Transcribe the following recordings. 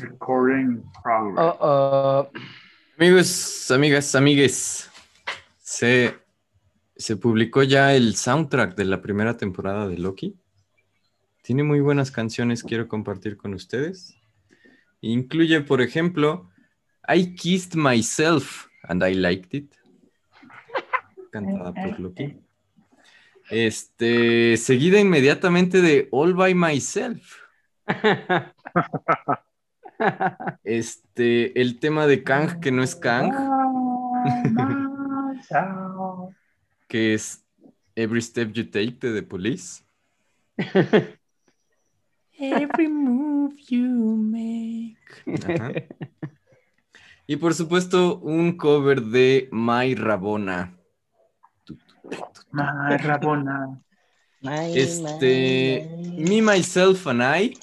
Recording progress. Amigos, amigas, amigues, se, se publicó ya el soundtrack de la primera temporada de Loki. Tiene muy buenas canciones, quiero compartir con ustedes. Incluye, por ejemplo, I Kissed Myself and I Liked It, cantada por Loki. Este, seguida inmediatamente de All by Myself. Este, el tema de Kang, que no es Kang, que es Every Step You Take de The Police. Every move you make. Ajá. Y por supuesto, un cover de My Rabona. Ay, Rabona. Este, Me, Myself and I,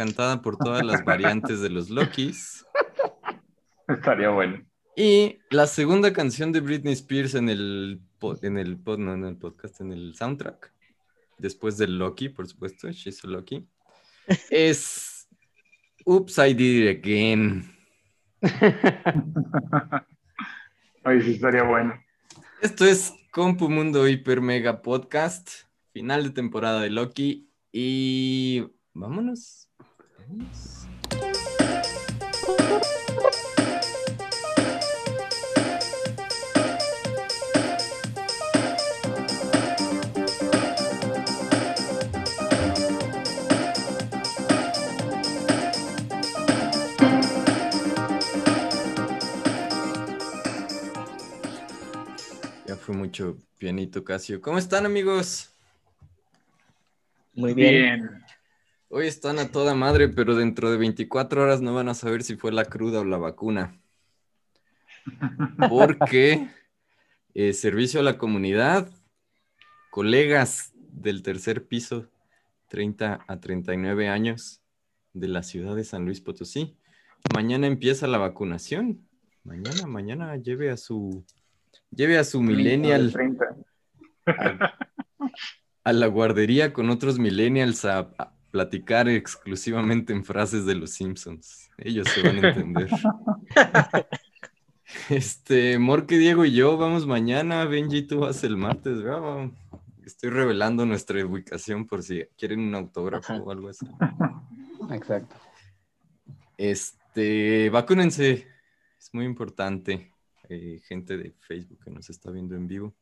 cantada por todas las variantes de los Lokis. Estaría bueno. Y la segunda canción de Britney Spears en el, en el, pod- no, en el podcast, en el soundtrack, después del Loki, por supuesto, She's so Loki, es Oops, I Did It Again. Ay, sí, estaría bueno. Esto es Compu Mundo Hiper Mega Podcast, final de temporada de Loki y vámonos. Vámonos. Ya fue mucho pianito Casio. ¿Cómo están amigos? Muy bien. Bien. Hoy están a toda madre, pero dentro de 24 horas no van a saber si fue la cruda o la vacuna. Porque eh, servicio a la comunidad, colegas del tercer piso, 30 a 39 años de la ciudad de San Luis Potosí. Mañana empieza la vacunación. Mañana, mañana lleve a su lleve a su millennial 30. a, a la guardería con otros millennials a, a platicar exclusivamente en frases de los Simpsons. Ellos se van a entender. Este, Morque, Diego y yo vamos mañana. Benji, tú vas el martes, ¿verdad? Estoy revelando nuestra ubicación por si quieren un autógrafo Ajá. o algo así. Exacto. Este, vacúnense. Es muy importante. Eh, gente de Facebook que nos está viendo en vivo.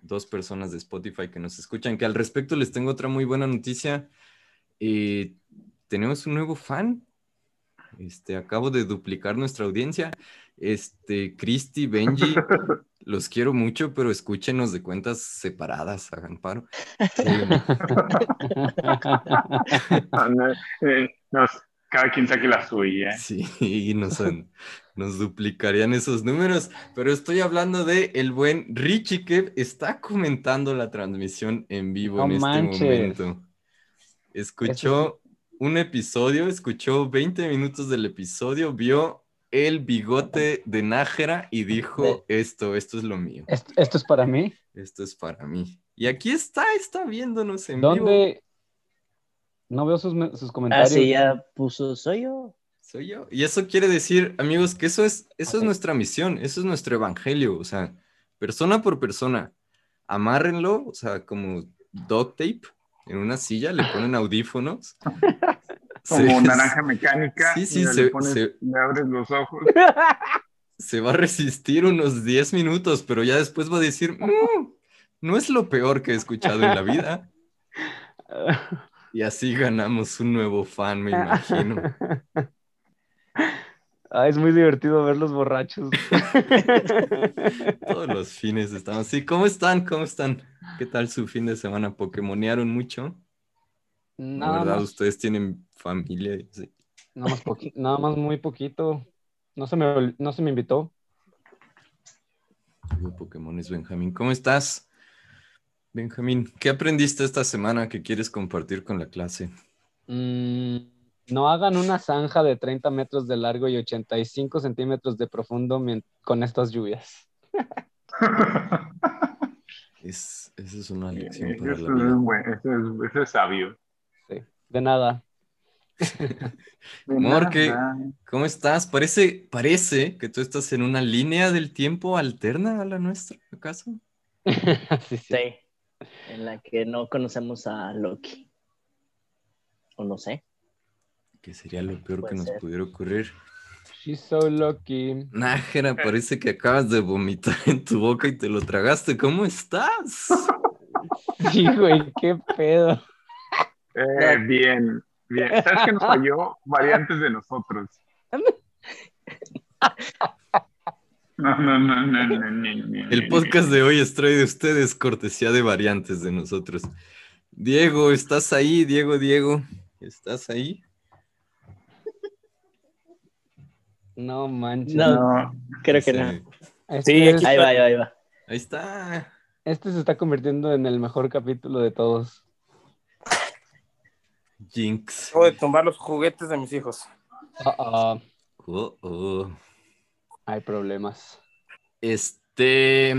Dos personas de Spotify que nos escuchan. Que al respecto les tengo otra muy buena noticia. Eh, tenemos un nuevo fan. Este, acabo de duplicar nuestra audiencia. Este, Cristi, Benji, los quiero mucho, pero escúchenos de cuentas separadas, hagan paro. Eh, Ah, eh, nos- cada quien saque la suya. Sí, nos, han- nos duplicarían esos números, pero estoy hablando de el buen Richie que está comentando la transmisión en vivo No en este momento. Escuchó un episodio, escuchó 20 minutos del episodio, vio el bigote de Nájera y dijo, esto, esto es lo mío, Esto, esto es para mí. esto es para mí. Y aquí está, está viéndonos en vivo. ¿Dónde? No veo sus, me- sus Ah, comentarios. sí, ya puso, soy yo. Soy yo. Y eso quiere decir, amigos, que eso es, eso es nuestra misión, eso es nuestro evangelio, o sea, persona por persona, amárrenlo, o sea, como duct tape en una silla, le ponen audífonos. Como se- naranja mecánica. Sí, sí, mira, se- le, pones- se- le abres los ojos. Se va a resistir unos 10 minutos, pero ya después va a decir, "Mm, no es lo peor que he escuchado en la vida. Y así ganamos un nuevo fan, me imagino. Ah, es muy divertido ver los borrachos. Todos los fines estamos así. ¿Cómo están? ¿Cómo están? ¿Qué tal su fin de semana? ¿Pokemonearon mucho? La Nada verdad, más, ustedes tienen familia. sí. nada más, nada más muy poquito. No se me, no se me invitó. Pokémon es Benjamín. ¿Cómo estás? Benjamín, ¿qué aprendiste esta semana que quieres compartir con la clase? Mm, no hagan una zanja de 30 metros de largo y 85 centímetros de profundo con estas lluvias. Es, esa es una lección para la vida. buen- eso es- eso es sabio. Sí, de nada. Morque. ¿Cómo estás? Parece, parece que tú estás en una línea del tiempo alterna a la nuestra, ¿acaso? sí, sí. Sí. En la que no conocemos a Loki. O no sé. Que sería lo peor Puede que nos ser. pudiera ocurrir. She's so lucky. Nájera, parece que acabas de vomitar en tu boca y te lo tragaste. ¿Cómo estás? Sí, güey, qué pedo. Eh, bien, bien. ¿Sabes qué nos falló? Variantes de nosotros. No, no, no, no, no, no, no, El no, podcast de hoy es traído de ustedes cortesía de variantes de nosotros. Diego, ¿estás ahí? Diego, Diego, ¿estás ahí? No manches. No. No, Creo que Sí. no. Este, Sí, es- Ahí va, ahí va, ahí va. Ahí está. este se está convirtiendo en el mejor capítulo de todos. Jinx. Acabo de tumbar los juguetes de mis hijos. Ah, ah, Oh, oh. hay problemas. Este,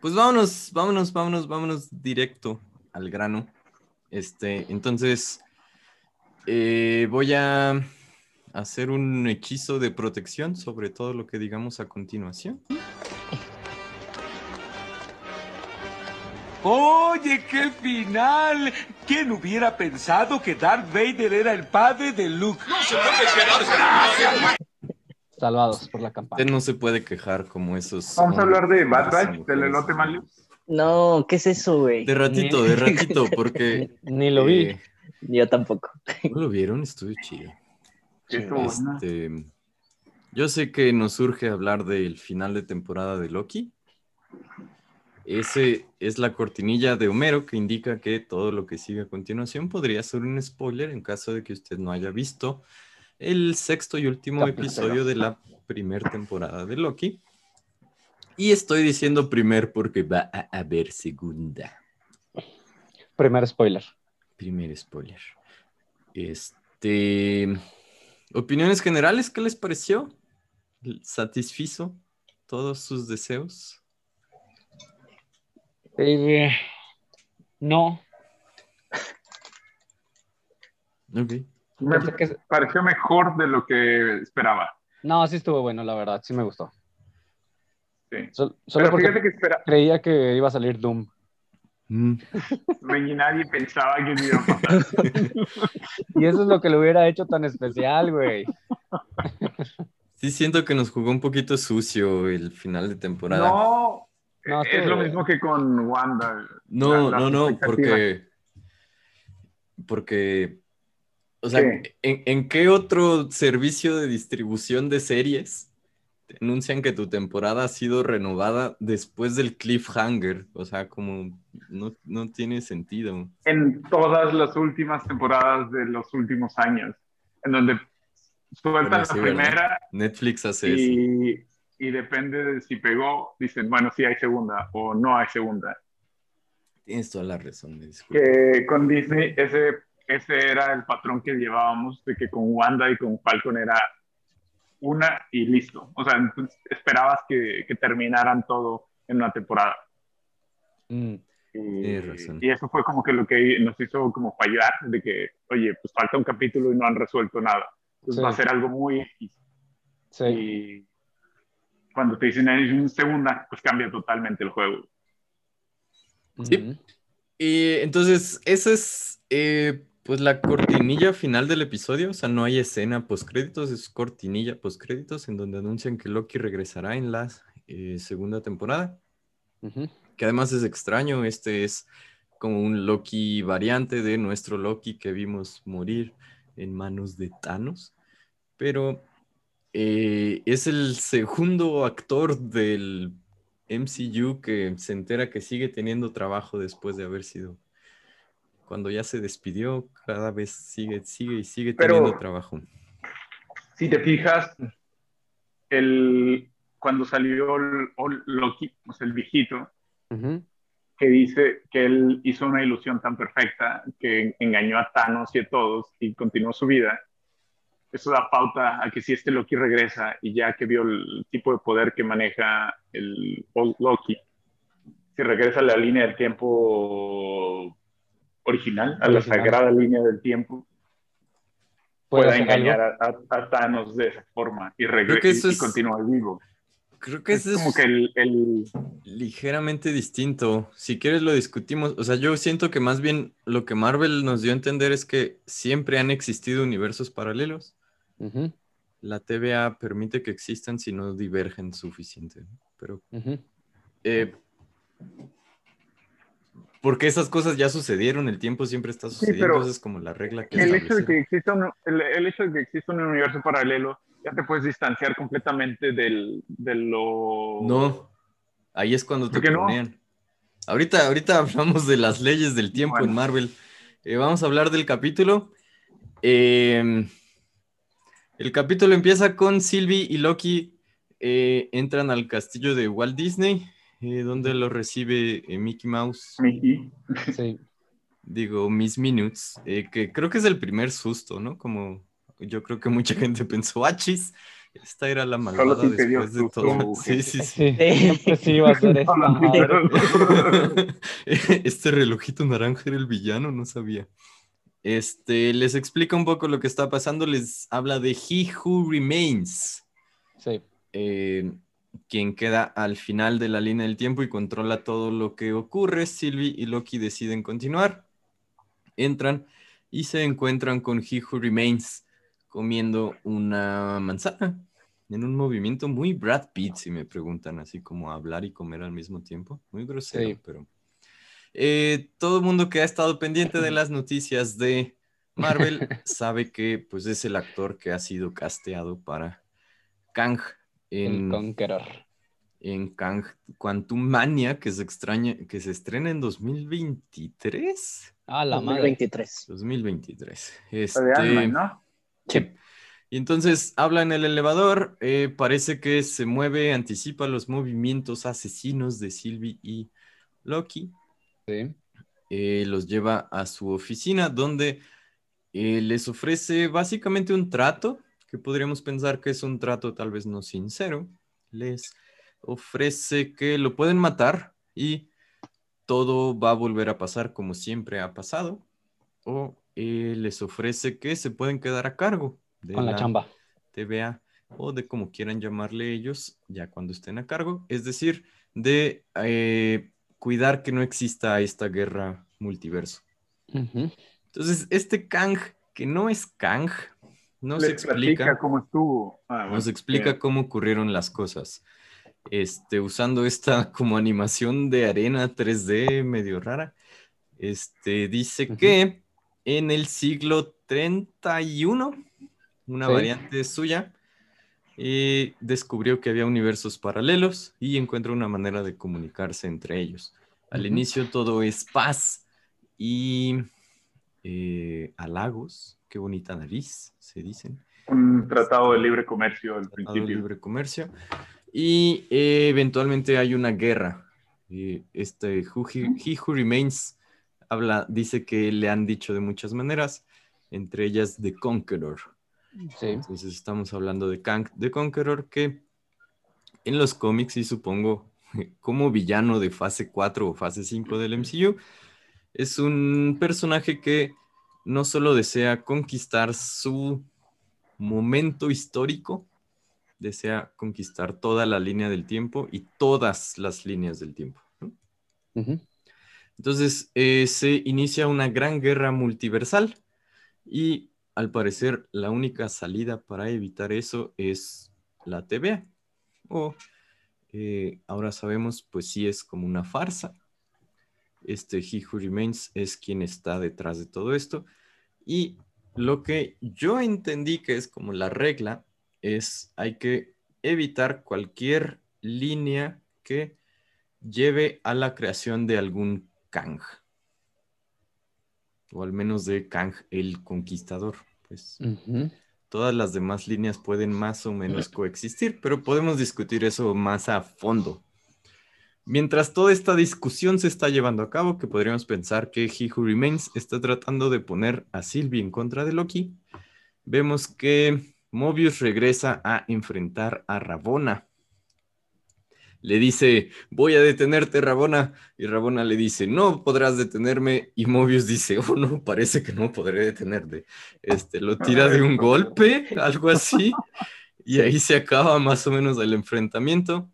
pues vámonos, vámonos, vámonos, vámonos directo al grano. Este, entonces, eh, voy a hacer un hechizo de protección sobre todo lo que digamos a continuación. Oye, qué final. ¿Quién hubiera pensado que Darth Vader era el padre de Luke? Salvados por la Usted campana. no se puede quejar como esos. Vamos a hablar de Bad Batch, del elote malo. No, ¿qué es eso, güey? De ratito, de ratito, porque. Ni lo vi. eh, Yo tampoco. ¿no lo vieron? Estuvo chido. Este, yo sé que nos surge hablar del final de temporada de Loki. Ese es la cortinilla de Homero que indica que todo lo que sigue a continuación podría ser un spoiler en caso de que usted no haya visto el sexto y último episodio de la primera temporada de Loki. Y estoy diciendo primer porque va a haber segunda. Primer spoiler. Primer spoiler. Este. Opiniones generales, ¿qué les pareció? ¿Satisfizo todos sus deseos? Eh, no. Ok. Me que- pareció mejor de lo que esperaba. No, sí estuvo bueno, la verdad. Sí me gustó. Sí. Sol- solo Pero porque que espera, creía que iba a salir Doom. Mm, ni nadie pensaba que iba a pasar. Y eso es lo que lo hubiera hecho tan especial, güey. Sí, siento que nos jugó un poquito sucio el final de temporada. No, No, es sí. lo mismo que con Wanda. No, La- no, no, porque. Porque. O sea, ¿Qué? ¿en, en qué otro servicio de distribución de series te anuncian que tu temporada ha sido renovada después del cliffhanger? O sea, como no, no tiene sentido. En todas las últimas temporadas de los últimos años, en donde sueltan sí, la ¿verdad? primera Netflix hace eso. y, y depende de si pegó, dicen, bueno, sí hay segunda o no hay segunda. Tienes toda la razón, me. Que con Disney ese, ese era el patrón que llevábamos, de que con Wanda y con Falcon era una y listo. O sea, entonces esperabas que, que terminaran todo en una temporada. Mm, Y, razón. y eso fue como que lo que nos hizo como fallar, de que, oye, pues falta un capítulo y no han resuelto nada. Entonces Sí. va a ser algo muy X. sí. Y cuando te dicen hay una segunda, pues cambia totalmente el juego. Sí. Ujú. Y entonces, esa es eh, pues la cortinilla final del episodio. O sea, no hay escena postcréditos, es cortinilla postcréditos en donde anuncian que Loki regresará en la eh, segunda temporada. Que además es extraño. Este es como un Loki variante de nuestro Loki que vimos morir en manos de Thanos. Pero eh, es el segundo actor del MCU que se entera que sigue teniendo trabajo después de haber sido. Cuando ya se despidió, cada vez sigue, sigue y sigue Pero- teniendo trabajo. Si te fijas, el, cuando salió el, el Loki, o sea, el viejito, que dice que él hizo una ilusión tan perfecta que engañó a Thanos y a todos y continuó su vida. Eso da pauta a que si este Loki regresa y ya que vio el tipo de poder que maneja el old Loki, si regresa a la línea del tiempo original, a la Original. sagrada línea del tiempo, puede pueda engañar a, a- a Thanos de esa forma y, y- eso y es- continúa vivo. Creo que Es eso como es que el, el- ligeramente distinto. Si quieres lo discutimos. O sea, yo siento que más bien lo que Marvel nos dio a entender es que siempre han existido universos paralelos. Ujú, La TVA permite que existan si no divergen suficiente. Pero ujú. eh, porque esas cosas ya sucedieron, el tiempo siempre está sucediendo, pero es como la regla que el hecho de que exista un, el, el hecho de que exista un universo paralelo ya te puedes distanciar completamente del, de lo... No, ahí es cuando te ¿Por qué no? Ahorita, ahorita hablamos de las leyes del tiempo Bueno. en Marvel. Eh, vamos a hablar del capítulo. Eh, el capítulo empieza con Sylvie y Loki eh, entran al castillo de Walt Disney, eh, donde lo recibe eh, Mickey Mouse, Mickey. Sí. digo, Miss Minutes, eh, que creo que es el primer susto, ¿no? Como yo creo que mucha gente pensó, achis, esta era la malvada dio después de susto, todo. Sí, sí, sí. Sí, siempre sí iba a ser. Solo dio- este relojito naranja era el villano, no sabía. Este, les explica un poco lo que está pasando, les habla de He Who Remains, Sí. eh, quien queda al final de la línea del tiempo y controla todo lo que ocurre. Sylvie y Loki deciden continuar, entran y se encuentran con He Who Remains comiendo una manzana en un movimiento muy Brad Pitt, si me preguntan, así como hablar y comer al mismo tiempo. Muy grosero, Sí. pero... Eh, todo el mundo que ha estado pendiente de las noticias de Marvel sabe que pues, es el actor que ha sido casteado para Kang El en, Conqueror. en Kang Quantum Mania, que se extraña, que se estrena en 2023. Ah, la madre. 2023. 2023. de Este. Sí. Y entonces habla en el elevador, eh, parece que se mueve, anticipa los movimientos asesinos de Sylvie y Loki, Sí. eh, los lleva a su oficina donde eh, les ofrece básicamente un trato, que podríamos pensar que es un trato tal vez no sincero. Les ofrece que lo pueden matar y todo va a volver a pasar como siempre ha pasado. O eh, les ofrece que se pueden quedar a cargo de Con la chamba. TVA o de como quieran llamarle ellos ya cuando estén a cargo, es decir, de eh, cuidar que no exista esta guerra multiverso. Entonces, este Kang, que no es Kang, nos Les explica, cómo estuvo. Ah, nos explica cómo ocurrieron las cosas. Este, usando esta como animación de arena 3D medio rara. Este, dice que en el siglo 31, una Sí. variante suya, eh, descubrió que había universos paralelos y encuentra una manera de comunicarse entre ellos. Al inicio todo es paz y eh, halagos, qué bonita nariz, se dicen. Un tratado de libre comercio al Tratado de principio. libre comercio. Y eh, eventualmente hay una guerra. Eh, este Who He, He Who Remains habla, dice que le han dicho de muchas maneras, entre ellas The Conqueror. Sí. Entonces estamos hablando de Kang the Conqueror, que en los cómics, y supongo como villano de fase 4 o fase 5 del MCU, es un personaje que no solo desea conquistar su momento histórico, desea conquistar toda la línea del tiempo y todas las líneas del tiempo. Entonces eh, se inicia una gran guerra multiversal y al parecer la única salida para evitar eso es la TVA. O eh, ahora sabemos, pues sí es como una farsa. Este He Who Remains es quien está detrás de todo esto. Y lo que yo entendí que es como la regla es hay que evitar cualquier línea que lleve a la creación de algún Kang. O al menos de Kang el Conquistador. Pues todas las demás líneas pueden más o menos coexistir, pero podemos discutir eso más a fondo. Mientras toda esta discusión se está llevando a cabo, que podríamos pensar que He Who Remains está tratando de poner a Sylvie en contra de Loki, vemos que Mobius regresa a enfrentar a Rabona. le dice, voy a detenerte, Rabona. Y Rabona le dice, no podrás detenerme. Y Mobius dice, oh, no, parece que no podré detenerte. Este, lo tira de un golpe, algo así. Y ahí se acaba más o menos el enfrentamiento.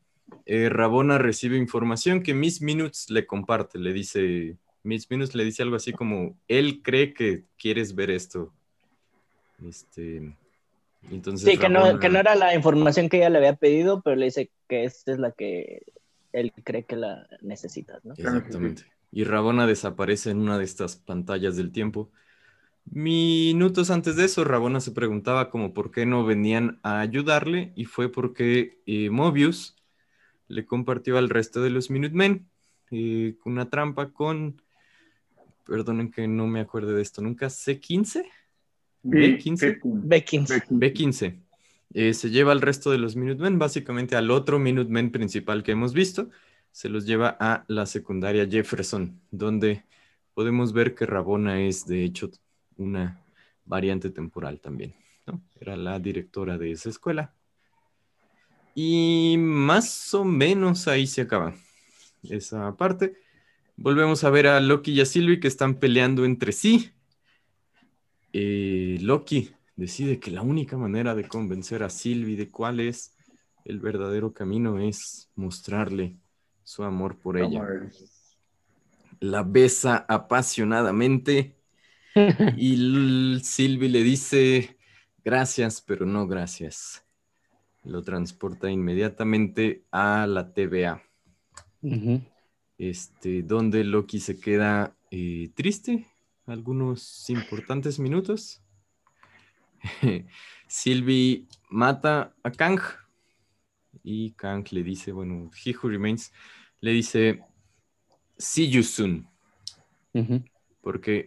Eh, Rabona recibe información que Miss Minutes le comparte. Le dice, Miss Minutes le dice algo así como, él cree que quieres ver esto. Este, entonces Sí, que no, que no era la información que ella le había pedido, pero le dice que esta es la que él cree que la necesitas, ¿no? Exactamente. Y Rabona desaparece en una de estas pantallas del tiempo. Minutos antes de eso, Rabona se preguntaba como por qué no venían a ayudarle y fue porque eh, Mobius le compartió al resto de los Minutemen eh, una trampa con, perdonen que no me acuerde de esto nunca, C15, B15. B15. B15. Eh, se lleva al resto de los Minutemen, básicamente al otro Minutemen principal que hemos visto, se los lleva a la secundaria Jefferson, donde podemos ver que Rabona es de hecho una variante temporal también. ¿no? Era la directora de esa escuela. Y más o menos ahí se acaba esa parte. Volvemos a ver a Loki y a Sylvie que están peleando entre sí. Eh, Loki decide que la única manera de convencer a Sylvie de cuál es el verdadero camino es mostrarle su amor por ella. La besa apasionadamente y Sylvie le dice gracias, pero no gracias. Lo transporta inmediatamente a la TVA, este, donde Loki se queda eh, triste algunos importantes minutos. Sylvie mata a Kang y Kang le dice, bueno, He Who Remains, le dice, see you soon, porque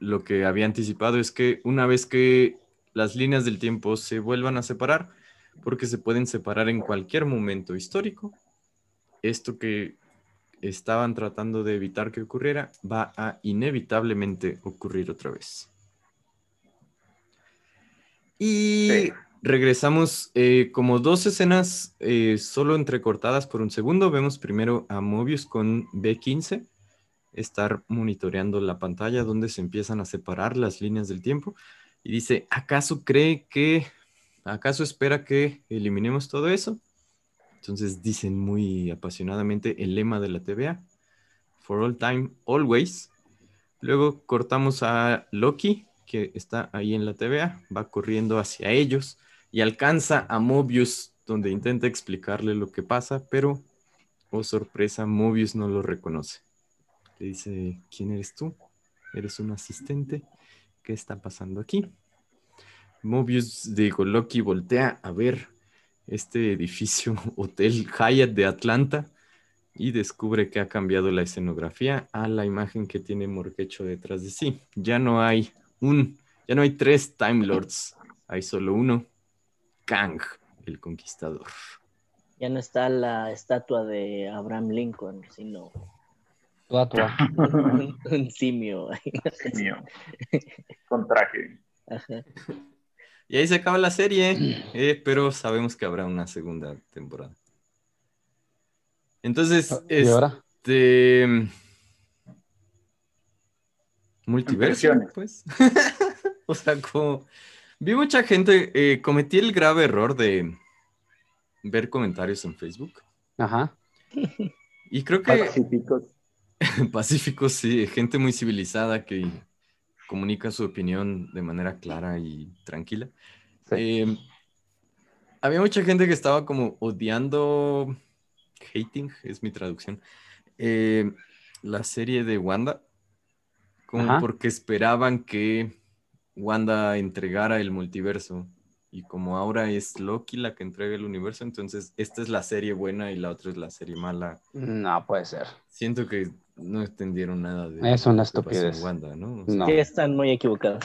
lo que había anticipado es que una vez que las líneas del tiempo se vuelvan a separar, porque se pueden separar en cualquier momento histórico, esto que estaban tratando de evitar que ocurriera va a inevitablemente ocurrir otra vez. Y Sí. regresamos eh, como dos escenas eh, solo entrecortadas por un segundo. Vemos primero a Mobius con B15 estar monitoreando la pantalla donde se empiezan a separar las líneas del tiempo y dice, ¿acaso cree que, acaso espera que eliminemos todo eso? Entonces dicen muy apasionadamente el lema de la TVA, for all time, always. Luego cortamos a Loki, que está ahí en la TVA, va corriendo hacia ellos y alcanza a Mobius, donde intenta explicarle lo que pasa, pero, oh sorpresa, Mobius no lo reconoce. Le dice, ¿quién eres tú? ¿Eres un asistente? ¿Qué está pasando aquí? Mobius, digo, Loki voltea a ver este edificio Hotel Hyatt de Atlanta y descubre que ha cambiado la escenografía a la imagen que tiene Morquecho detrás de sí. Ya no hay un, ya no hay tres Time Lords, hay solo uno, Kang, el conquistador. Ya no está la estatua de Abraham Lincoln, sino Tua, tua. un, un simio. Mío. Con traje. Ajá. Y ahí se acaba la serie, eh, pero sabemos que habrá una segunda temporada. Entonces, ¿Y ahora? este multiverso, Impresiones. pues. o sea, como vi mucha gente, eh, cometí el grave error de ver comentarios en Facebook. Ajá. Y creo que Pacíficos. pacíficos, sí, gente muy civilizada que comunica su opinión de manera clara y tranquila. Sí. Eh, había mucha gente que estaba como odiando, hating es mi traducción, eh, la serie de Wanda, como Ajá. porque esperaban que Wanda entregara el multiverso. Y como ahora es Loki la que entrega el universo, entonces esta es la serie buena y la otra es la serie mala. No puede ser. Siento que no entendieron nada de Es una que estupidez. Wanda, ¿no? O sea, No. Sí, están muy equivocados.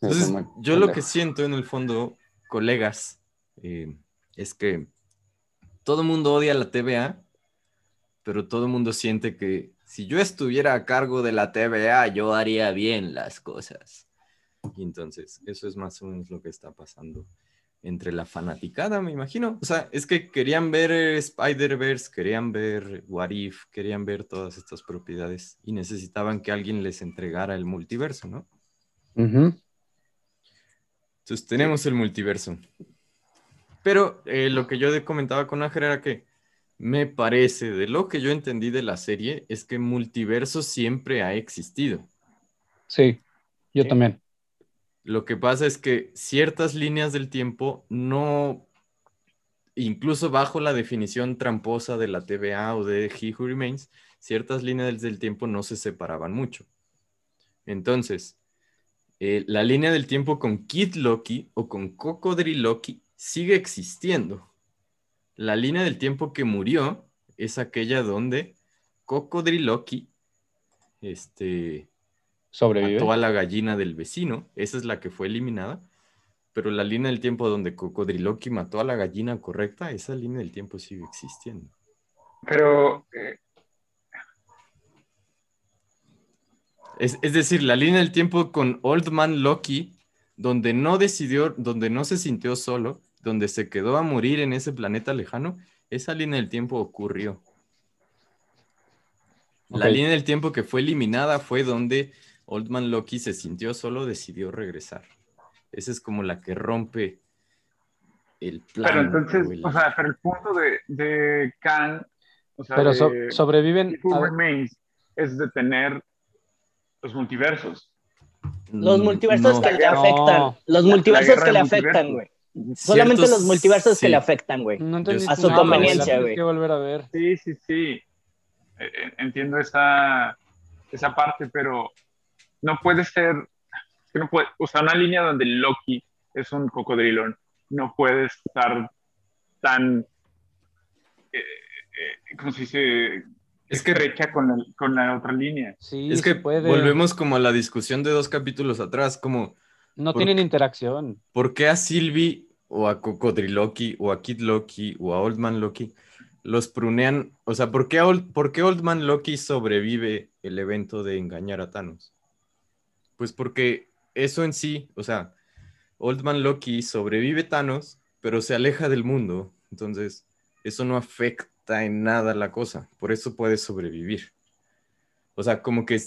entonces, muy yo lo que siento en el fondo, colegas, eh, es que todo el mundo odia la TVA, pero todo el mundo siente que si yo estuviera a cargo de la TVA, yo haría bien las cosas. Y entonces, eso es más o menos lo que está pasando entre la fanaticada, me imagino. O sea, es que querían ver Spider-Verse, querían ver What If, querían ver todas estas propiedades y necesitaban que alguien les entregara el multiverso, ¿no? Ujú. Entonces tenemos el multiverso. Pero eh, lo que yo comentaba con Ángel era que me parece, de lo que yo entendí de la serie, es que multiverso siempre ha existido. Sí, yo también. Lo que pasa es que ciertas líneas del tiempo no, incluso bajo la definición tramposa de la TVA o de He Who Remains, ciertas líneas del tiempo no se separaban mucho. Entonces, eh, la línea del tiempo con Kid Loki o con Cocodril Loki sigue existiendo. La línea del tiempo que murió es aquella donde Cocodril Loki, este, Sobrevive. mató a la gallina del vecino, esa es la que fue eliminada, pero la línea del tiempo donde Cocodriloqui mató a la gallina correcta, esa línea del tiempo sigue existiendo. Pero eh, Es, es decir, la línea del tiempo con Old Man Loki, donde no decidió, donde no se sintió solo, donde se quedó a morir en ese planeta lejano, esa línea del tiempo ocurrió. La línea del tiempo que fue eliminada fue donde Old Man Loki se sintió solo, decidió regresar. Esa es como la que rompe el plan. pero entonces, o el- o sea, pero el punto de, de Khan, o sea, Pero de so- sobreviven. A Remains es detener los multiversos. Los multiversos no. que le No. afectan. Los multiversos que le afectan, güey. Solamente los multiversos que sí. le afectan, güey. no A su nada, conveniencia, güey. que volver a ver. Sí, sí, sí. Eh, eh, Entiendo esa, esa parte, pero no puede ser, que no puede, o sea, una línea donde Loki es un cocodrilo, no puede estar tan, eh, eh, ¿cómo se dice? Es que- estrecha con, el- con la otra línea. Sí, Es que puede. volvemos como a la discusión de dos capítulos atrás, como No ¿Por tienen interacción. ¿por qué a Sylvie o a Cocodriloqui o a Kid Loki o a Old Man Loki los prunean? O sea, ¿por qué, Old, por qué Old Man Loki sobrevive el evento de engañar a Thanos? Pues porque eso en sí, o sea, Old Man Loki sobrevive Thanos, pero se aleja del mundo. Entonces, eso no afecta en nada la cosa. Por eso puede sobrevivir. O sea, como que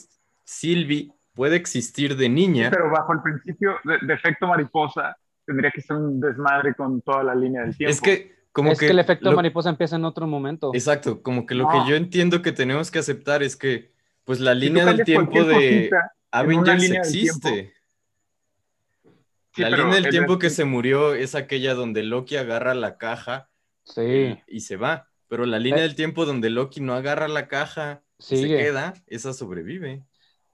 Sylvie puede existir de niña. Pero bajo el principio de, de efecto mariposa, tendría que ser un desmadre con toda la línea del tiempo. Es que como es que, el efecto lo- mariposa empieza en otro momento. Exacto, como que lo No. que yo entiendo que tenemos que aceptar es que pues la Si línea del tiempo de cosita Avengers existe. Sí, la línea del el- tiempo que se murió es aquella donde Loki agarra la caja Sí, y se va. Pero la línea Eh. del tiempo donde Loki no agarra la caja y se queda, esa sobrevive.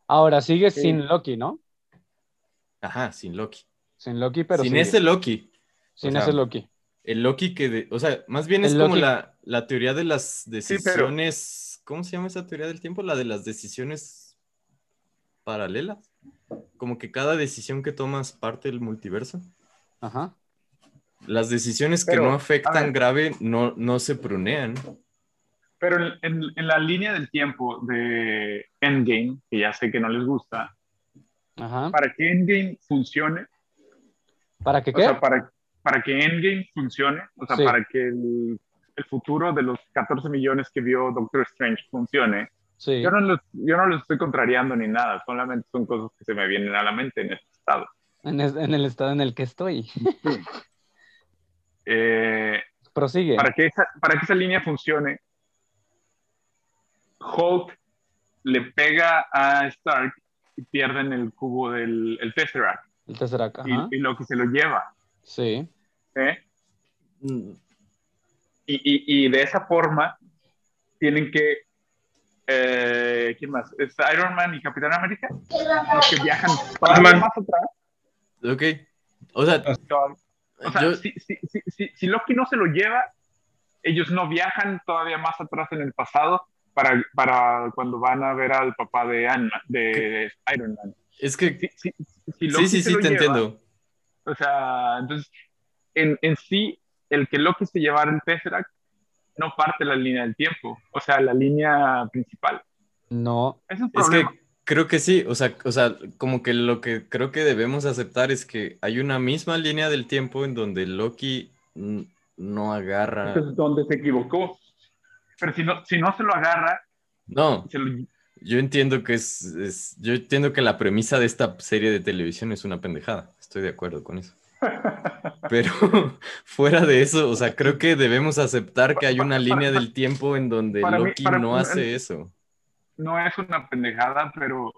Ahora sigue Sí. sin Loki, ¿no? Ajá, sin Loki. Sin Loki, pero sin sigue. ese Loki. sin o sea, ese Loki. El Loki que, de- o sea, más bien El es como la, la teoría de las pero- decisiones, ¿cómo se llama esa teoría del tiempo? La de las decisiones paralelas. Como que cada decisión que tomas parte del multiverso. Ajá. Las decisiones que no afectan grave no, no se prunean. Pero en, en- en la línea del tiempo de Endgame, que ya sé que no les gusta, Ajá. para que Endgame funcione, ¿Para qué o sea, para, para que Endgame funcione, o sea, Sí. para que el, el futuro de los 14 millones que vio Doctor Strange funcione, sí. yo no, los, yo no los estoy contrariando ni nada, solamente son cosas que se me vienen a la mente en este estado. En, es- en el estado en el que estoy. Eh, Prosigue. para, que esa, para que esa línea funcione, Hulk le pega a Stark y pierden el cubo del el Tesseract El Tesseract. Ajá. y, y Loki se lo lleva. Sí. ¿eh? Y, y- y de esa forma tienen que... eh, ¿Quién más? ¿Es Iron Man y Capitán América? Los que viajan todavía Batman. más atrás. Ok. O sea, todavía- O sea, yo- si, si- si- si- Loki no se lo lleva, ellos no viajan todavía más atrás en el pasado para, para cuando van a ver al papá de, Ant-Man- de Iron Man. es que... Si, si- si Loki Sí, sí, se sí, lo te lleva, entiendo. O sea, entonces, en, en sí, el que Loki se llevara el Tesseract no parte la línea del tiempo, o sea, la línea principal. No. Es un Es que problema. creo que sí, o sea, o sea, como que lo que creo que debemos aceptar es que hay una misma línea del tiempo en donde Loki no agarra. Entonces, donde se equivocó. Pero si no, si no se lo agarra, No, se lo- yo entiendo que es, es- yo entiendo que la premisa de esta serie de televisión es una pendejada. Estoy de acuerdo con eso. Pero fuera de eso, o sea, creo que debemos aceptar que hay una línea del tiempo en donde Para mí- Loki para- no hace eso. no es una pendejada, pero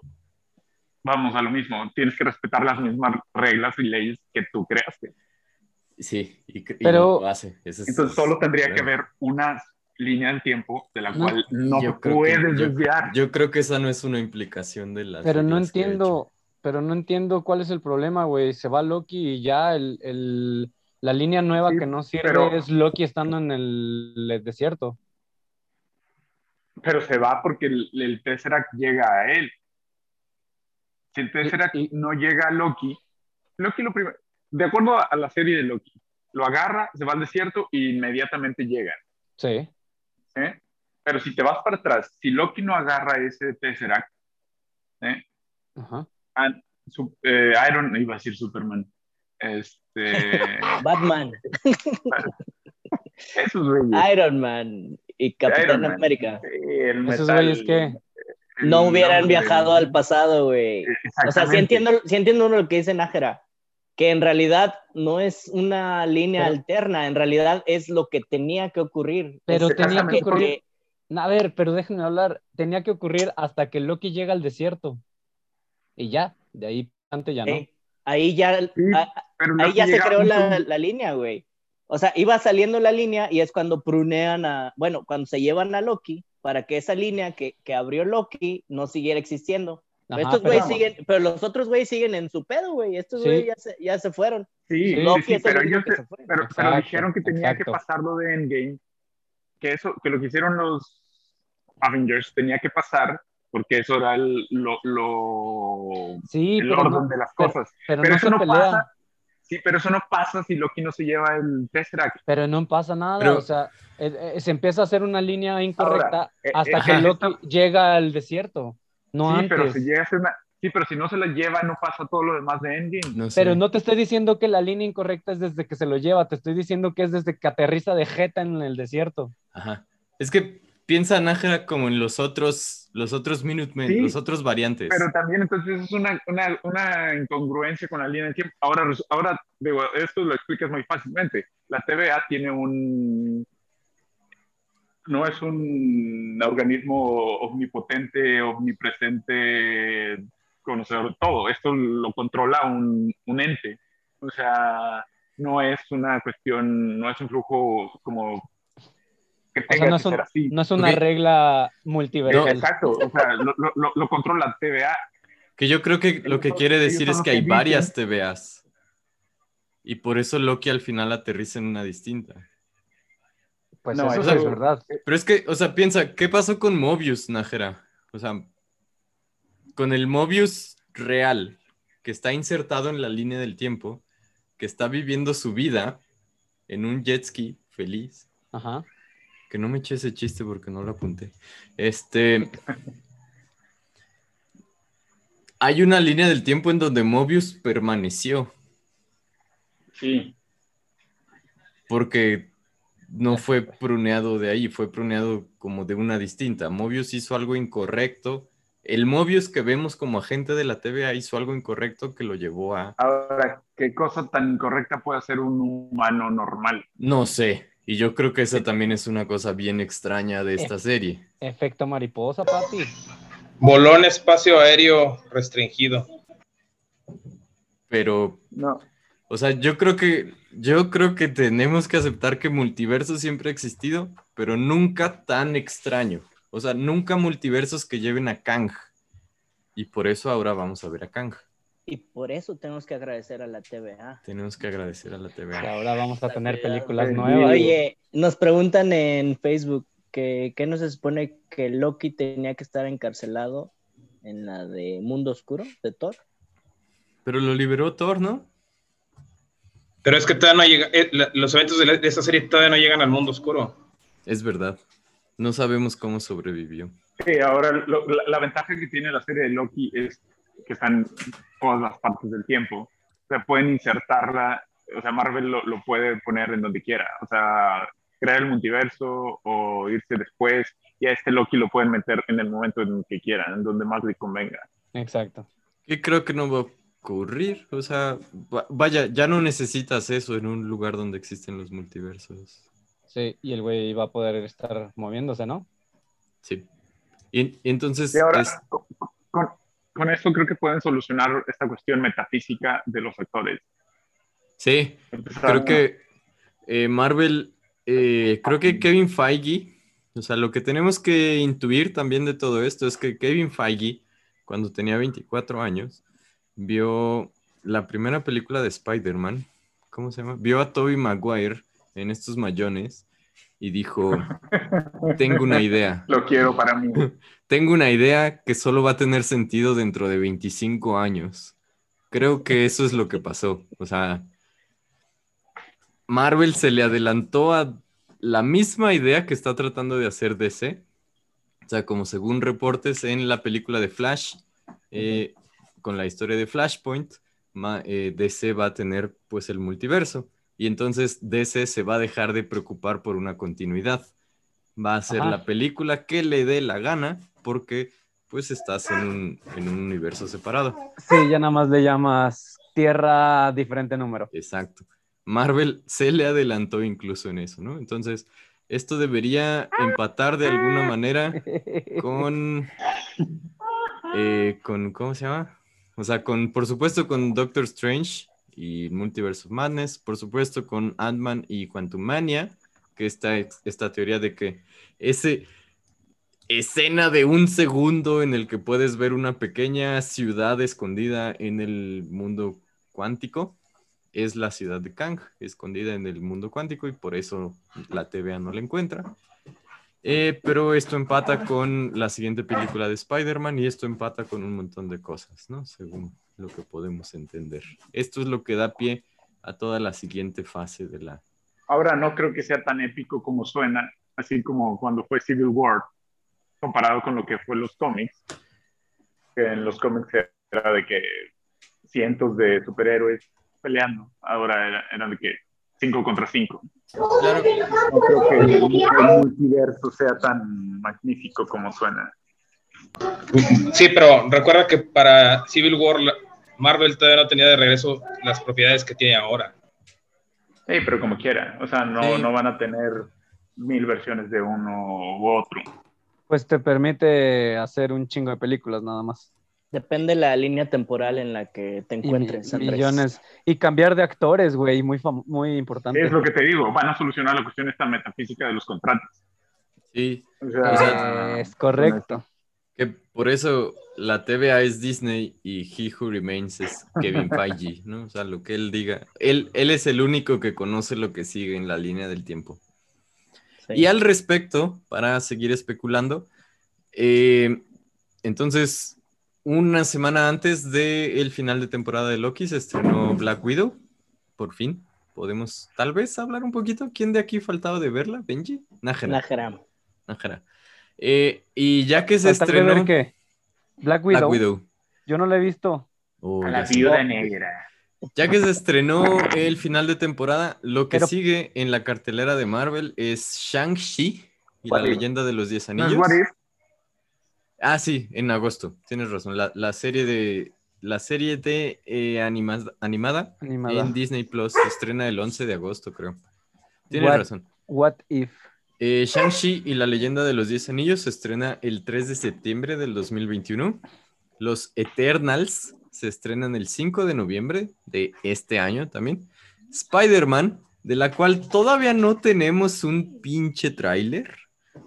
vamos a lo mismo. Tienes que respetar las mismas reglas y leyes que tú creaste. Sí, y, y Pero- no lo hace. Es- Entonces solo tendría que problema. haber una línea del tiempo de la No, cual no que- puedes yo- desviar. Yo creo que esa no es una implicación de las Pero no que entiendo, pero no entiendo cuál es el problema, güey. Se va Loki y ya el, el- la línea nueva Sí, que no sirve pero- es Loki estando en el desierto. Pero se va porque el, el Tesseract llega a él. Si el Tesseract Y- y- no llega a Loki, Loki lo primero, de acuerdo a la serie de Loki, lo agarra, se va al desierto e inmediatamente llega. Sí. ¿eh? Pero si te vas para atrás, si Loki no agarra ese Tesseract, ¿eh? Ajá. Ah, su- eh, Iron, iba a decir Superman, este, Batman, esos güeyes, Iron Man y Capitán Man. América. el ¿Esos güeyes qué? el No hubieran nombre, viajado al pasado, güey. O sea, sí entiendo, sí entiendo lo que dice Nájera, que en realidad no es una línea Pero- alterna, en realidad es lo que tenía que ocurrir. Pero tenía que ocurrir. A ver, pero déjenme hablar. Tenía que ocurrir hasta que Loki llega al desierto. Y ya, de ahí antes ya no. Eh, ahí ya, Sí, a- Pero ahí ya se creó la, la línea, güey. O sea, iba saliendo la línea y es cuando prunean a, bueno, cuando se llevan a Loki para que esa línea que, que abrió Loki no siguiera existiendo. Ajá, Estos pero- güeyes siguen, pero los otros güeyes siguen en su pedo, güey. Estos Sí. güeyes ya se, ya se fueron. Sí, sí, Loki sí, es el pero ellos que se- se fue. pero, pero Exacto, dijeron que tenía exacto. que pasar lo de Endgame, que eso, que lo que hicieron los Avengers tenía que pasar, porque eso era el, lo, lo- Sí, el pero orden no, de las pero- cosas. pero Pero, no eso se no pelea. pasa. Sí, pero eso no pasa si Loki no se lleva el Tesseract. Pero no pasa nada, Pero- o sea, eh, eh, se empieza a hacer una línea incorrecta eh, hasta eh, que Loki llega al desierto, no sí, antes. pero Pero, si llega a ser una- sí, pero si no se la lleva, no pasa todo lo demás de Endgame. No sé. no te estoy diciendo que la línea incorrecta es desde que se lo lleva, te estoy diciendo que es desde que aterriza de Jeta en el desierto. Ajá. Es que piensa Nájera como en los otros, los otros Minutemen, Sí, los otros variantes. Pero también entonces es una, una, una incongruencia con la línea de tiempo. Ahora, ahora digo, esto lo explicas muy fácilmente. La TVA tiene un... No es un organismo omnipotente, omnipresente, conocedor de todo. Esto lo controla un, un ente. O sea, no es una cuestión, no es un flujo como que O sea, tenga no que es, un- ser así. no es una regla multiversal. Exacto, o sea, lo, lo- lo- lo controla la TVA. Que yo creo que lo que quiere decir es que hay varias TVAs. Y por eso Loki al final aterriza en una distinta. Pues No, eso, eso- es verdad. Pero es que, o sea, piensa, ¿qué pasó con Mobius, Nájera? O sea, con el Mobius real, que está insertado en la línea del tiempo, que está viviendo su vida en un jet ski feliz. Ajá. Que no me eché ese chiste porque no lo apunté. Este. Hay una línea del tiempo en donde Mobius permaneció Sí, porque no fue pruneado de ahí, fue pruneado como de una distinta. Mobius hizo algo incorrecto. El Mobius que vemos como agente de la TVA hizo algo incorrecto que lo llevó a. Ahora, ¿qué cosa tan incorrecta puede hacer un humano normal? No sé. Y yo creo que esa también es una cosa bien extraña de esta serie. Efecto mariposa, papi. Voló en espacio aéreo restringido. Pero No. O sea, yo creo que yo creo que tenemos que aceptar que multiverso siempre ha existido, pero nunca tan extraño. O sea, nunca multiversos que lleven a Kang. Y por eso ahora vamos a ver a Kang. Y por eso tenemos que agradecer a la TVA. Tenemos que agradecer a la Y TVA. ahora vamos a tener películas nuevas. Oye, nos preguntan en Facebook que, que no se supone que Loki tenía que estar encarcelado en la de Mundo Oscuro de Thor. Pero lo liberó Thor, ¿no? Pero es que todavía no llega, eh, la- los eventos de, la- de esta serie todavía no llegan al mundo oscuro. Es verdad. no sabemos cómo sobrevivió. Sí, ahora lo- la, la ventaja que tiene la serie de Loki es que están en todas las partes del tiempo. O sea, pueden insertarla, o sea, Marvel lo, lo puede poner en donde quiera. O sea, crear el multiverso o irse después. Y a este Loki lo pueden meter en el momento en que quieran, en donde más le convenga. Exacto. Que creo que no va a ocurrir. O sea, va- vaya, ya no necesitas eso en un lugar donde existen los multiversos. Sí, y el güey va a poder estar moviéndose, ¿no? Sí. Y, y entonces, Y ahora, es- con, con, con esto creo que pueden solucionar esta cuestión metafísica de los actores. sí, creo que eh, Marvel, eh, creo que Kevin Feige, o sea, lo que tenemos que intuir también de todo esto es que Kevin Feige, cuando tenía 24 años, vio la primera película de Spider-Man, ¿cómo se llama? Vio a Tobey Maguire en estos mayones y dijo, tengo una idea. Lo quiero para mí. Tengo una idea que solo va a tener sentido dentro de 25 años. Creo que eso es lo que pasó. O sea, Marvel se le adelantó a la misma idea que está tratando de hacer DC. O sea, como según reportes en la película de Flash, eh, con la historia de Flashpoint, ma- eh, DC va a tener pues el multiverso. Y entonces DC se va a dejar de preocupar por una continuidad. Va a hacer Ajá. la película que le dé la gana porque pues estás en un, en un universo separado. Sí, ya nada más le llamas tierra diferente número. Exacto. Marvel se le adelantó incluso en eso, ¿no? Entonces, esto debería empatar de alguna manera con, eh, con, ¿cómo se llama? O sea, con, por supuesto, con Doctor Strange y Multiverse Madness, por supuesto, con Ant-Man y Quantumania, que está esta teoría de que ese escena de un segundo en el que puedes ver una pequeña ciudad escondida en el mundo cuántico es la ciudad de Kang, escondida en el mundo cuántico y por eso la TVA no la encuentra. Eh, pero esto empata con la siguiente película de Spider-Man y esto empata con un montón de cosas, ¿no? Según lo que podemos entender. Esto es lo que da pie a toda la siguiente fase de la... Ahora no creo que sea tan épico como suena, así como cuando fue Civil War, comparado con lo que fue los cómics, que en los cómics era de que cientos de superhéroes peleando, ahora era, eran de que cinco contra cinco. Claro, No creo que el, el multiverso sea tan magnífico como suena. Sí, pero recuerda que para Civil War Marvel todavía no tenía de regreso las propiedades que tiene ahora. Sí, pero como quiera, o sea, no, Sí. no van a tener mil versiones de uno u otro. Pues te permite hacer un chingo de películas nada más. Depende la línea temporal en la que te Y encuentres, Andrés. millones. Y cambiar de actores, güey, muy, muy importante. Es lo que te digo, van a solucionar la cuestión esta metafísica de los contratos. sí, O sea, Es correcto. Que por eso la TVA es Disney y He Who Remains es Kevin Feige, ¿no? O sea, lo que él diga. Él, él es el único que conoce lo que sigue en la línea del tiempo. Sí. Y al respecto, para seguir especulando, eh, entonces, una semana antes del final de temporada de Loki se estrenó Black Widow, por fin. Podemos tal vez hablar un poquito. ¿Quién de aquí faltaba de verla? ¿Benji? Nájera. Nájera. Nájera. Eh, y ya que se estrenó ver qué. Black Widow. Black Widow. Yo no la he visto. Oh, a la viuda negra. Ya que se estrenó el final de temporada, lo que Pero- sigue en la cartelera de Marvel es Shang-Chi y la leyenda de los Diez ¿No Anillos. es What If? Ah, sí, en agosto, tienes razón. La, la serie de la serie de eh, anima- animada, Animada. en Disney Plus se estrena el 11 de agosto, creo. Tienes What- razón. What if? Eh, Shang-Chi y la leyenda de los Diez Anillos se estrena el 3 de septiembre del 2021. Los Eternals se estrenan el 5 de noviembre de este año también. Spider-Man, de la cual todavía no tenemos un pinche tráiler,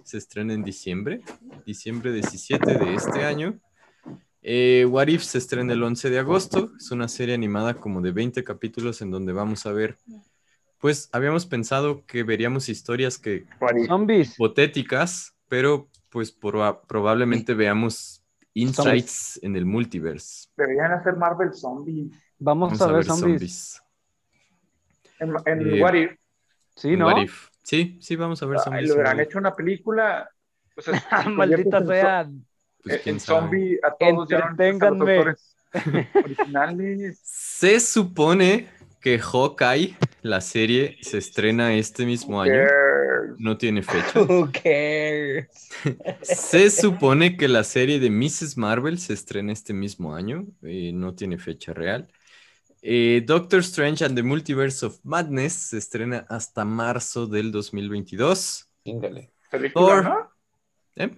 se estrena en diciembre, diciembre 17 de este año. Eh, What If se estrena el 11 de agosto. Es una serie animada como de 20 capítulos en donde vamos a ver, pues habíamos pensado que veríamos historias que. Zombies. hipotéticas, pero pues proba- probablemente veamos insights en el multiverse. Deberían hacer Marvel Zombies. Vamos, a, ver zombies. En, en Eh, What If, Sí, ¿no? What if? Sí, sí, vamos a ver ay, zombies. lo en hubieran hecho una película O sea, si Ah, Maldita conviertes el sea. Pues el sabe. zombie a todos Entreténganme. originales. Se supone que Hawkeye, la serie, se estrena este mismo año. No tiene fecha. Who cares? Se supone que la serie de Mrs. Marvel se estrena este mismo año. eh, no tiene fecha real. Eh, Doctor Strange and the Multiverse of Madness se estrena hasta marzo del 2022. Índale. Thor. ¿no? ¿Eh?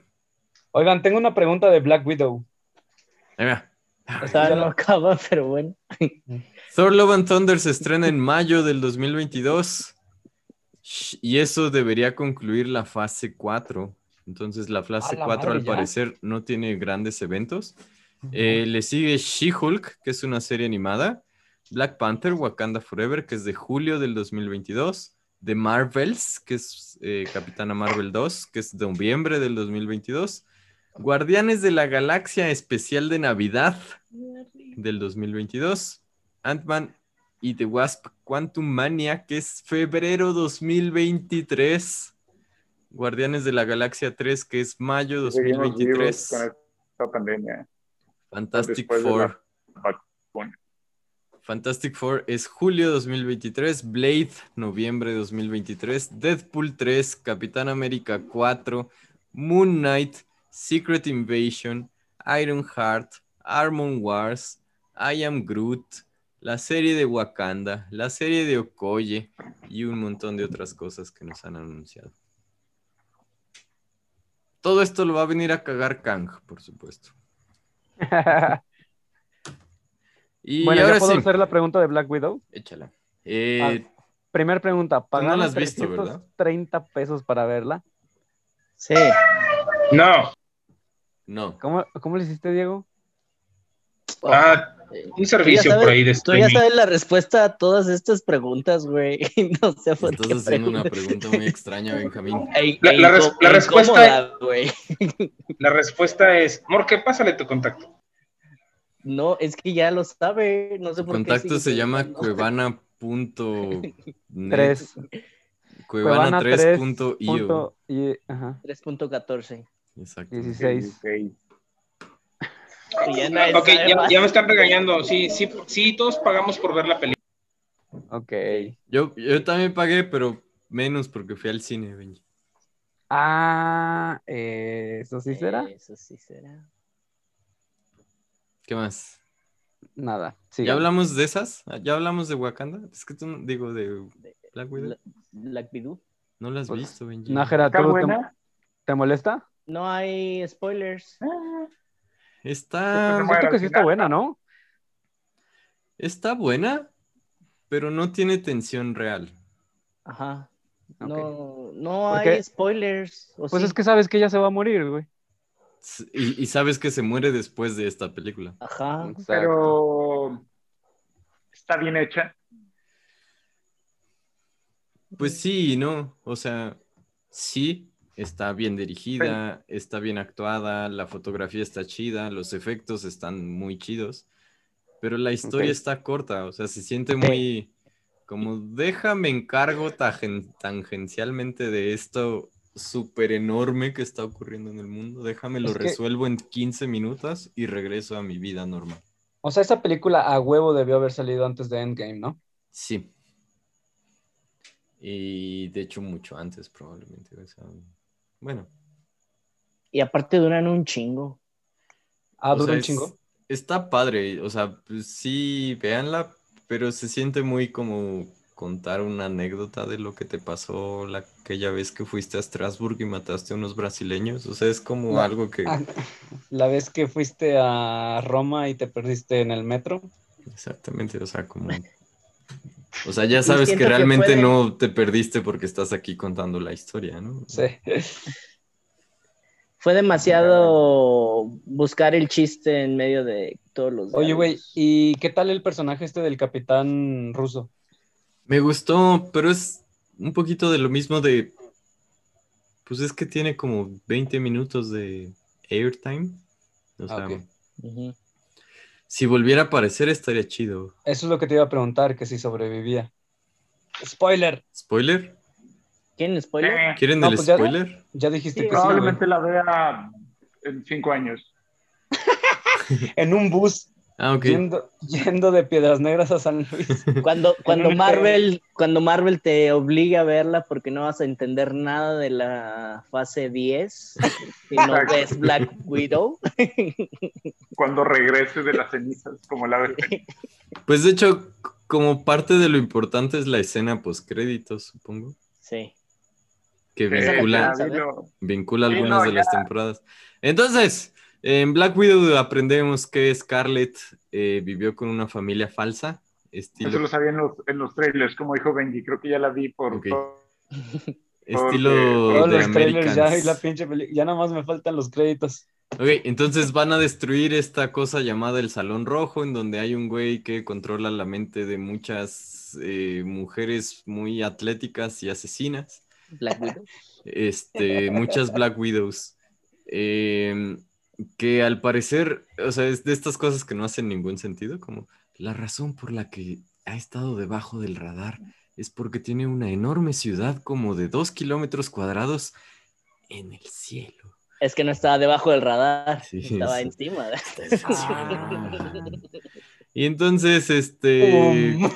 Oigan, tengo una pregunta de Black Widow. Ahí va. Acaba, pero bueno. Thor Love and Thunder se estrena en mayo del 2022 Sh- y eso debería concluir la fase 4. Entonces la fase la 4 al parecer no tiene grandes eventos. Eh, le sigue She-Hulk, que es una serie animada. Black Panther, Wakanda Forever, que es de julio del 2022. The Marvels, que es eh, Capitana Marvel 2, que es de noviembre del 2022. Guardianes de la Galaxia especial de Navidad del 2022. Ant-Man y The Wasp Quantum Mania, que es febrero 2023. Guardianes de la Galaxia 3, que es mayo Seguimos vivos 2023. con esta pandemia. Fantastic después Four. Fantastic Four es julio 2023, Blade noviembre 2023, Deadpool 3, Capitán América 4, Moon Knight, Secret Invasion, Iron Heart, Armor Wars, I Am Groot, la serie de Wakanda, la serie de Okoye y un montón de otras cosas que nos han anunciado. Todo esto lo va a venir a cagar Kang, por supuesto. Y bueno, ahora ¿ya puedo sí. hacer la pregunta de Black Widow? Échala. Eh, Primer pregunta, ¿pagaron la has visto, ¿verdad? 330 pesos para verla? Sí. No. no. ¿Cómo, cómo lo hiciste, Diego? Ah, un servicio sabes- por ahí de Tú ya streaming. sabes la respuesta a todas estas preguntas, güey. No sé por qué Estás haciendo una pregunta muy extraña, Benjamín. E- La- e la res- la respuesta- incómoda, güey. La respuesta es, Morque, pásale tu contacto. No, es que ya lo sabe. No sé por qué. contacto se llama preguntando. cuevana.net. 3. Cuevana3.io. punto y- ajá, 3.14. Exacto. 16. Y ya Ok, ya, me están regañando. Sí, sí, sí, todos pagamos por ver la película. Ok. Yo, yo también pagué, pero menos porque fui al cine, Benji. Ah, eh, ¿eso sí será? Eso sí será. ¿Qué más? Nada. ¿Ya hablamos de esas? ¿Ya hablamos de Wakanda? Es que tú, no- digo, de Black Widow. Bla- Black Widow. No la has Pues, visto, Benji. Nájera, ¿Está ¿tú te, buena? te molesta? No hay spoilers. Está, Siento que sí está buena, ¿no? está buena, pero no tiene tensión real. Ajá. No, no ¿Por hay qué? spoilers. ¿o Pues sí? es que sabes que ella se va a morir, güey. Y, y sabes que se muere después de esta película. Ajá. Exacto. Pero está bien hecha. Pues sí y no. O sea, sí, está bien dirigida, está bien actuada, la fotografía está chida, los efectos están muy chidos, pero la historia Ok. está corta, o sea, se siente muy como déjame encargo tagen- tangencialmente de esto súper enorme que está ocurriendo en el mundo, déjame lo Es que- resuelvo en 15 minutos y regreso a mi vida normal. O sea, esa película a huevo debió haber salido antes de Endgame, ¿no? Sí. Y de hecho mucho antes probablemente. o sea, bueno. Y aparte duran un chingo. Ah, O dura sea, un es- chingo. Está padre, o sea, pues sí, véanla, pero se siente muy como contar una anécdota de lo que te pasó la, aquella vez que fuiste a Strasbourg y mataste a unos brasileños. O sea, es como algo que... Ah, La vez que fuiste a Roma y te perdiste en el metro. Exactamente, o sea, como... O sea, ya sabes que que realmente puede- no te perdiste porque estás aquí contando la historia, ¿no? Sí. Fue demasiado buscar el chiste en medio de todos los. Oye, güey. ¿y qué tal el personaje este del capitán ruso? Me gustó, pero es un poquito de lo mismo de... Pues es que tiene como 20 minutos de airtime. O sea, Ah. Ujú. Si volviera a aparecer estaría chido. Eso es lo que te iba a preguntar, que si sobrevivía. Spoiler. ¿Spoiler? ¿Quieren spoiler? Eh, ¿Quieren No, el pues spoiler? Ya dijiste Sí, que sí, probablemente la vea en cinco años. En un bus, Ah, yendo, yendo de Piedras Negras a San Luis. Cuando, cuando Marvel, cuando Marvel te obliga a verla porque no vas a entender nada de la fase 10 si no ves Black Widow. Cuando regrese de las cenizas, como la ve. Pues de hecho, como parte de lo importante es la escena post créditos, supongo, Sí. que Eh, vincula, vincula Sí, algunas no, de las temporadas. Entonces, en Black Widow aprendemos que Scarlett eh, vivió con una familia falsa, Eso lo sabía en los, en los trailers, como dijo Benji. Creo que ya la vi por. Ok. por- estilo de los trailers ya, la pinche peli- Ya nada más me faltan los créditos. Ok, entonces van a destruir esta cosa llamada el Salón Rojo, en donde hay un güey que controla la mente de muchas eh, mujeres muy atléticas y asesinas. Black Widow. Este, muchas Black Widows. eh, que al parecer, o sea, es de estas cosas que no hacen ningún sentido, como la razón por la que ha estado debajo del radar es porque tiene una enorme ciudad como de dos kilómetros cuadrados en el cielo. Es que no estaba debajo del radar, Sí, estaba sí. encima. Ah. Y entonces, este. Um,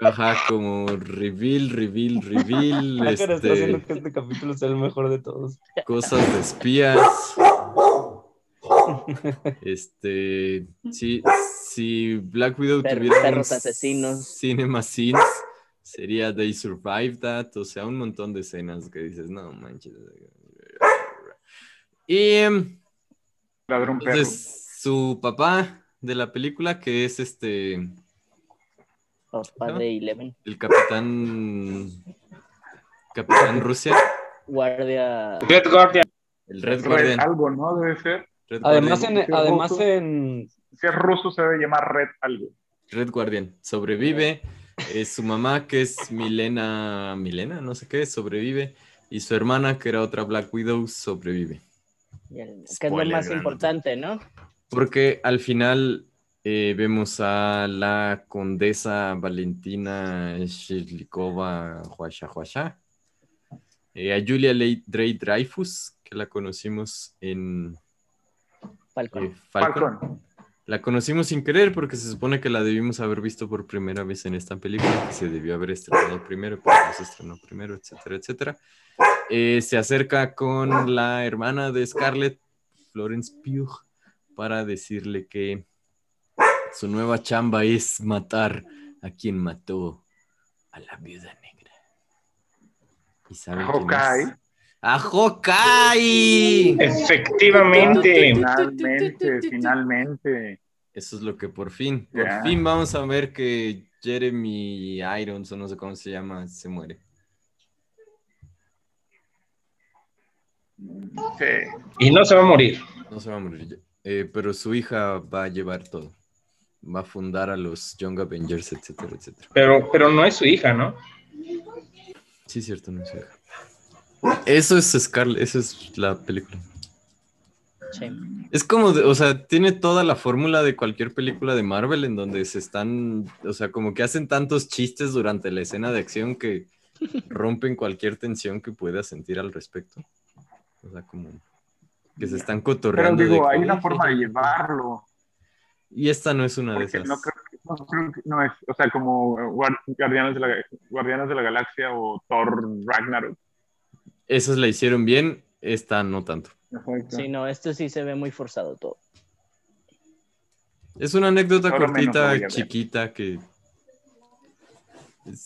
Ajá, como reveal, reveal, reveal, este, que este capítulo sea el mejor de todos. cosas de espías. Este, sí, si Black Widow Per- tuviera perros un asesinos. Cinema Scenes, sería They Survived That, o sea, un montón de escenas que dices, no manches. Y em, Ladrón perro. entonces, su papá de la película, que es este, Papá ¿No? de Eleven. el capitán, capitán Rusia, Guardia. Red Guardian. el Red Red Guardian. algo, ¿no? Debe ser. Red Además, Guardian. en, además justo. en, Si es ruso, se debe llamar Red algo. Red Guardian sobrevive. Es su mamá, que es Milena, Milena, no sé qué, sobrevive. Y su hermana, que era otra Black Widow, sobrevive. Que es lo más grande. importante, ¿no? Porque al final eh, vemos a la condesa Valentina Shirlikova Huasha Huasha, eh, a Julia Drey Dreyfus, que la conocimos en Falcon. eh, Falcon. Falcon. La conocimos sin querer porque se supone que la debimos haber visto por primera vez en esta película, que se debió haber estrenado primero, pero no se estrenó primero, etcétera, etcétera. Eh, se acerca con la hermana de Scarlett, Florence Pugh, para decirle que su nueva chamba es matar a quien mató a la viuda negra. ¿Y saben quién es? ¡A Hawkeye! Efectivamente. Finalmente, finalmente. Eso es lo que por fin, por fin vamos a ver que Jeremy Irons, o no sé cómo se llama, se muere. Sí. Y no se va a morir. No se va a morir. Eh, pero su hija va a llevar todo. Va a fundar a los Young Avengers, etcétera, etcétera. Pero, pero no es su hija, ¿no? Sí, cierto, no es su hija. Eso es Scarlet, eso es la película. Sí. Es como, de- o sea, tiene toda la fórmula de cualquier película de Marvel en donde se están, o sea, como que hacen tantos chistes durante la escena de acción que rompen cualquier tensión que puedas sentir al respecto. O sea, como que se están Pero cotorreando. de digo, que, hay una "Oye, forma de llevarlo. Y esta no es una de esas. no creo, que- no creo que no es, o sea, como Guar- Guardianes de la, Guardianes de la Galaxia o Thor Ragnarok. Esas la hicieron bien, esta no tanto. Sí, no, esto sí se ve muy forzado todo. Es una anécdota Ahora cortita, chiquita, que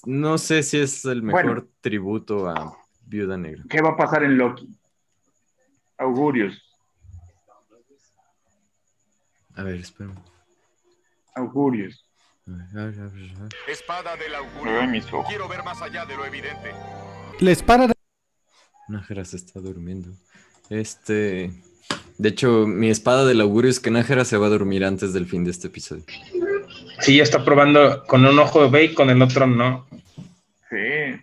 no sé si es el mejor Bueno. tributo a Viuda Negra. ¿Qué va a pasar en Loki? Augurios. A ver, espera. Augurios. A ver, a ver, a ver, a ver. Espada del augurio. Quiero ver más allá de lo evidente. La espada de Nájera se está durmiendo. Este. De hecho, mi espada del augurio es que Nájera se va a dormir antes del fin de este episodio. Sí, ya está probando con un ojo ve y con el otro no. Sí.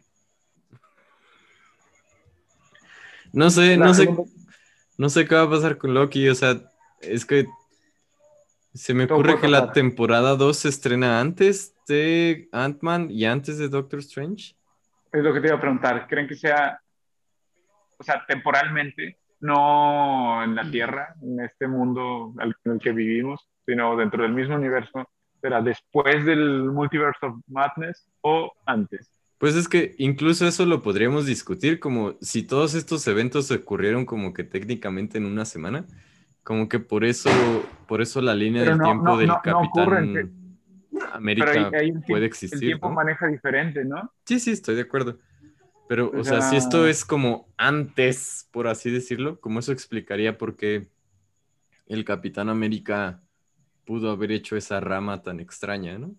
No sé, no sé, no sé qué va a pasar con Loki. O sea, es que se me ocurre que la temporada 2 se estrena antes de Ant-Man y antes de Doctor Strange. Es lo que te iba a preguntar. ¿Creen que sea, o sea, temporalmente, no en la Tierra, en este mundo al- en el que vivimos, sino dentro del mismo universo? ¿Será después del Multiverse of Madness o antes? Pues es que incluso eso lo podríamos discutir, como si todos estos eventos ocurrieron como que técnicamente en una semana, como que por eso, por eso la línea Pero del no- tiempo no- del no- Capitán América Pero ahí- ahí el, puede existir, el tiempo ¿no? maneja diferente, ¿no? Sí, sí, estoy de acuerdo. Pero, O o sea, si esto es como antes, por así decirlo, como eso explicaría por qué el Capitán América pudo haber hecho esa rama tan extraña, ¿no?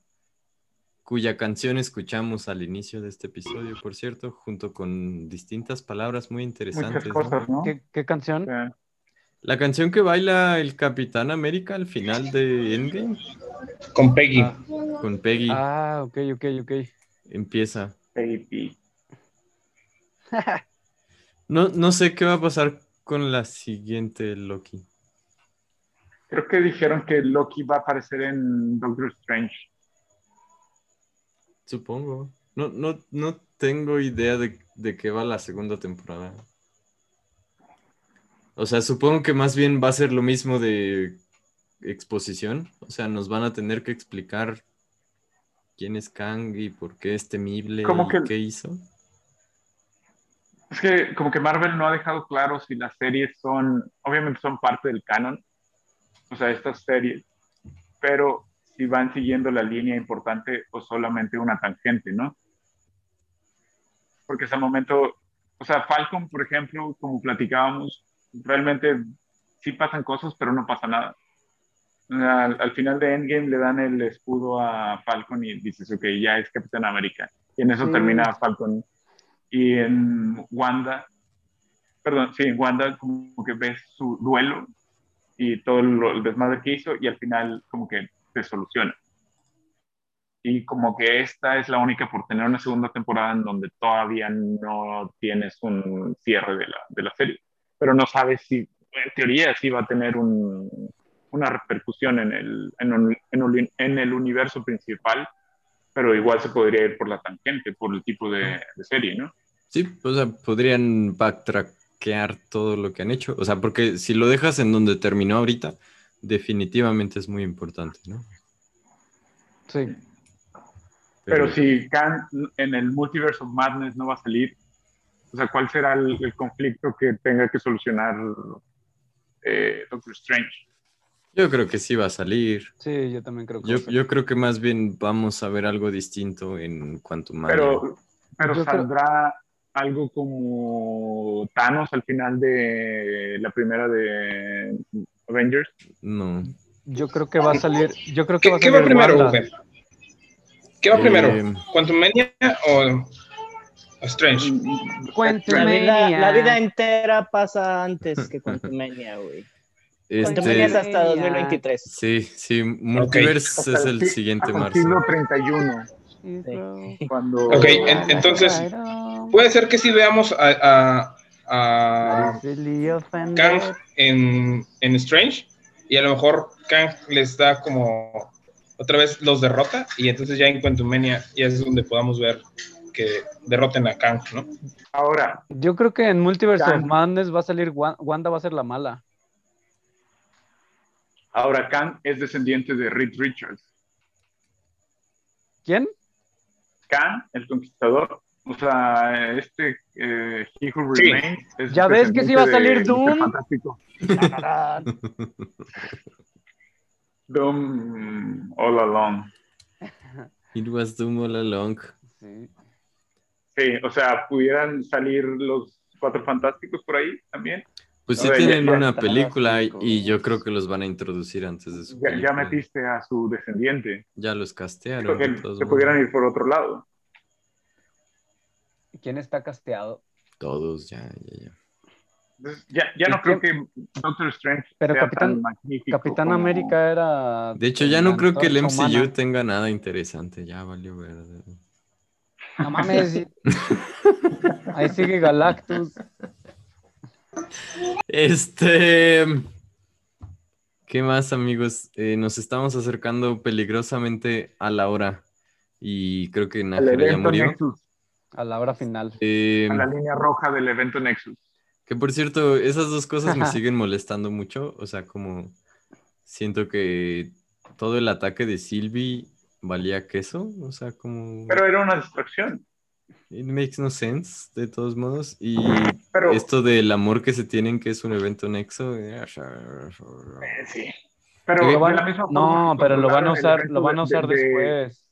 Cuya canción escuchamos al inicio de este episodio, por cierto, junto con distintas palabras muy interesantes. Muchas ¿no? cosas, ¿no? ¿Qué, canción? La canción que baila el Capitán América al final de Endgame Con Peggy. Ah, con Peggy ah, ok, ok, ok. empieza. baby. No, no sé qué va a pasar con la siguiente Loki. Creo que dijeron que Loki va a aparecer en Doctor Strange. Supongo. No, no, no tengo idea de, de qué va la segunda temporada. O sea, supongo que más bien va a ser lo mismo de exposición. O sea, nos van a tener que explicar quién es Kang y por qué es temible Como y que- qué hizo. Es que como que Marvel no ha dejado claro si las series son, obviamente son parte del canon, o sea, estas series, pero si van siguiendo la línea importante o solamente una tangente, ¿no? Porque hasta el momento, o sea, Falcon, por ejemplo, como platicábamos, realmente sí pasan cosas, pero no pasa nada. Al, al final de Endgame le dan el escudo a Falcon y dices, ok, ya es Capitán América. Y en eso Sí. termina Falcon. Y en Wanda, perdón, sí, en Wanda como que ves su duelo y todo lo- el desmadre que hizo y al final como que se soluciona. Y como que esta es la única por tener una segunda temporada en donde todavía no tienes un cierre de la, de la serie. Pero no sabes si, en teoría, sí va a tener un, una repercusión en el, en, un- en un- en el universo principal, pero igual se podría ir por la tangente, por el tipo de, de serie, ¿no? Sí, o sea, podrían backtrackear todo lo que han hecho. O sea, porque si lo dejas en donde terminó ahorita, definitivamente es muy importante, ¿no? Sí. Pero si Kang en el Multiverse of Madness no va a salir, o sea, ¿cuál será el, el conflicto que tenga que solucionar eh, Doctor Strange? Yo creo que sí va a salir. Sí, yo también creo que Yo, yo creo que más bien vamos a ver algo distinto en Quantum Mania. Pero, pero Yo creo- saldrá algo como Thanos al final de la primera de Avengers. No. Yo creo que va a salir. Yo creo que ¿Qué, va a qué salir va primero? ¿Qué va Eh, primero? ¿Quantum Mania o Strange? Quantum La vida, Mania. la vida entera pasa antes que Quantumania, güey. Este, hasta 2023. sí, sí, Multiverse es el si- siguiente hasta el marzo. siglo 31, cuando... Ok, en- entonces, puede ser que sí veamos a, a, a Kang en, en Strange y a lo mejor Kang les da como otra vez los derrota y entonces ya en Quantumania ya es donde podamos ver que derroten a Kang, ¿no? Ahora, Yo creo que en Multiverse of Kang. Madness va a salir Wa- Wanda va a ser la mala. Ahora Kang es descendiente de Reed Richards. ¿Quién? Kang, el conquistador, o sea, este eh, He Who Sí. Remains es Ya ves que sí va a salir Doom. Fantástico. Doom All Along. It was Doom all along. Sí. Sí, o sea, pudieran salir los cuatro fantásticos por ahí también. Pues sí ver, tienen ya- una ya- película y, yo creo que los van a introducir antes de su Ya, metiste a su descendiente. Ya los castearon. Creo que se modos. pudieran ir por otro lado. ¿Quién está casteado? Todos, ya, ya, ya. Entonces, ya, ya ¿Y no creo que Doctor Strange Pero sea Capitán- tan magnífico Capitán como- América era. De hecho, ya no creo que el MCU humana. tenga nada interesante. Ya valió ver. No mames. Ahí sigue Galactus. Este. ¿Qué más, amigos? Eh, nos estamos acercando peligrosamente a la hora. Y creo que Nájera ya murió. Nexus. A la hora final. Eh, A la línea roja del evento Nexus. que por cierto, esas dos cosas me siguen molestando mucho. O sea, como siento que todo el ataque de Sylvie valía queso. O sea, como... Pero era una distracción. It makes no sense, de todos modos. Y Pero esto del amor que se tienen, que es un evento nexo. eh, Eh, sí. Pero Lo van- la misma forma no, pero lo van a usar, lo van a usar de- después.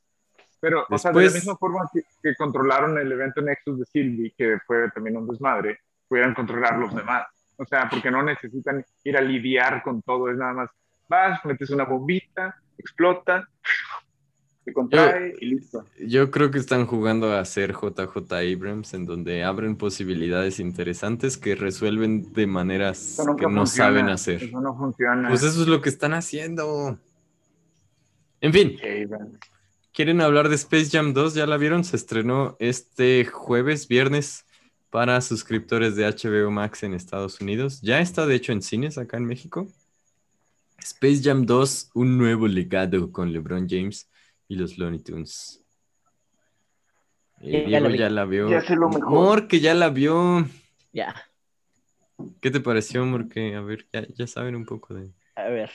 Pero, o sea, de la Después- misma forma que, que controlaron el evento Nexus de Sylvie, que fue también un desmadre, pudieran controlar los demás. O sea, porque no necesitan ir a lidiar con todo, es nada más, vas, metes una bombita, explota, se contrae y listo. Yo creo que están jugando a ser JJ Abrams, en donde abren posibilidades interesantes que resuelven de maneras que no funciona, saben hacer. Eso no funciona. Pues eso es lo que están haciendo. En fin. ¿quieren hablar de Space Jam 2? ¿Ya la vieron? Se estrenó este jueves, viernes, para suscriptores de HBO Max en Estados Unidos. Ya está, de hecho, en cines acá en México. Space Jam 2, un nuevo legado con LeBron James y los Looney Tunes. Eh, Ya Diego la ya la vio. Ya sé lo mejor. Mor, que ya la vio. Ya, ¿Qué te pareció, Mor? Que, a ver, ya, ya saben un poco de... a ver.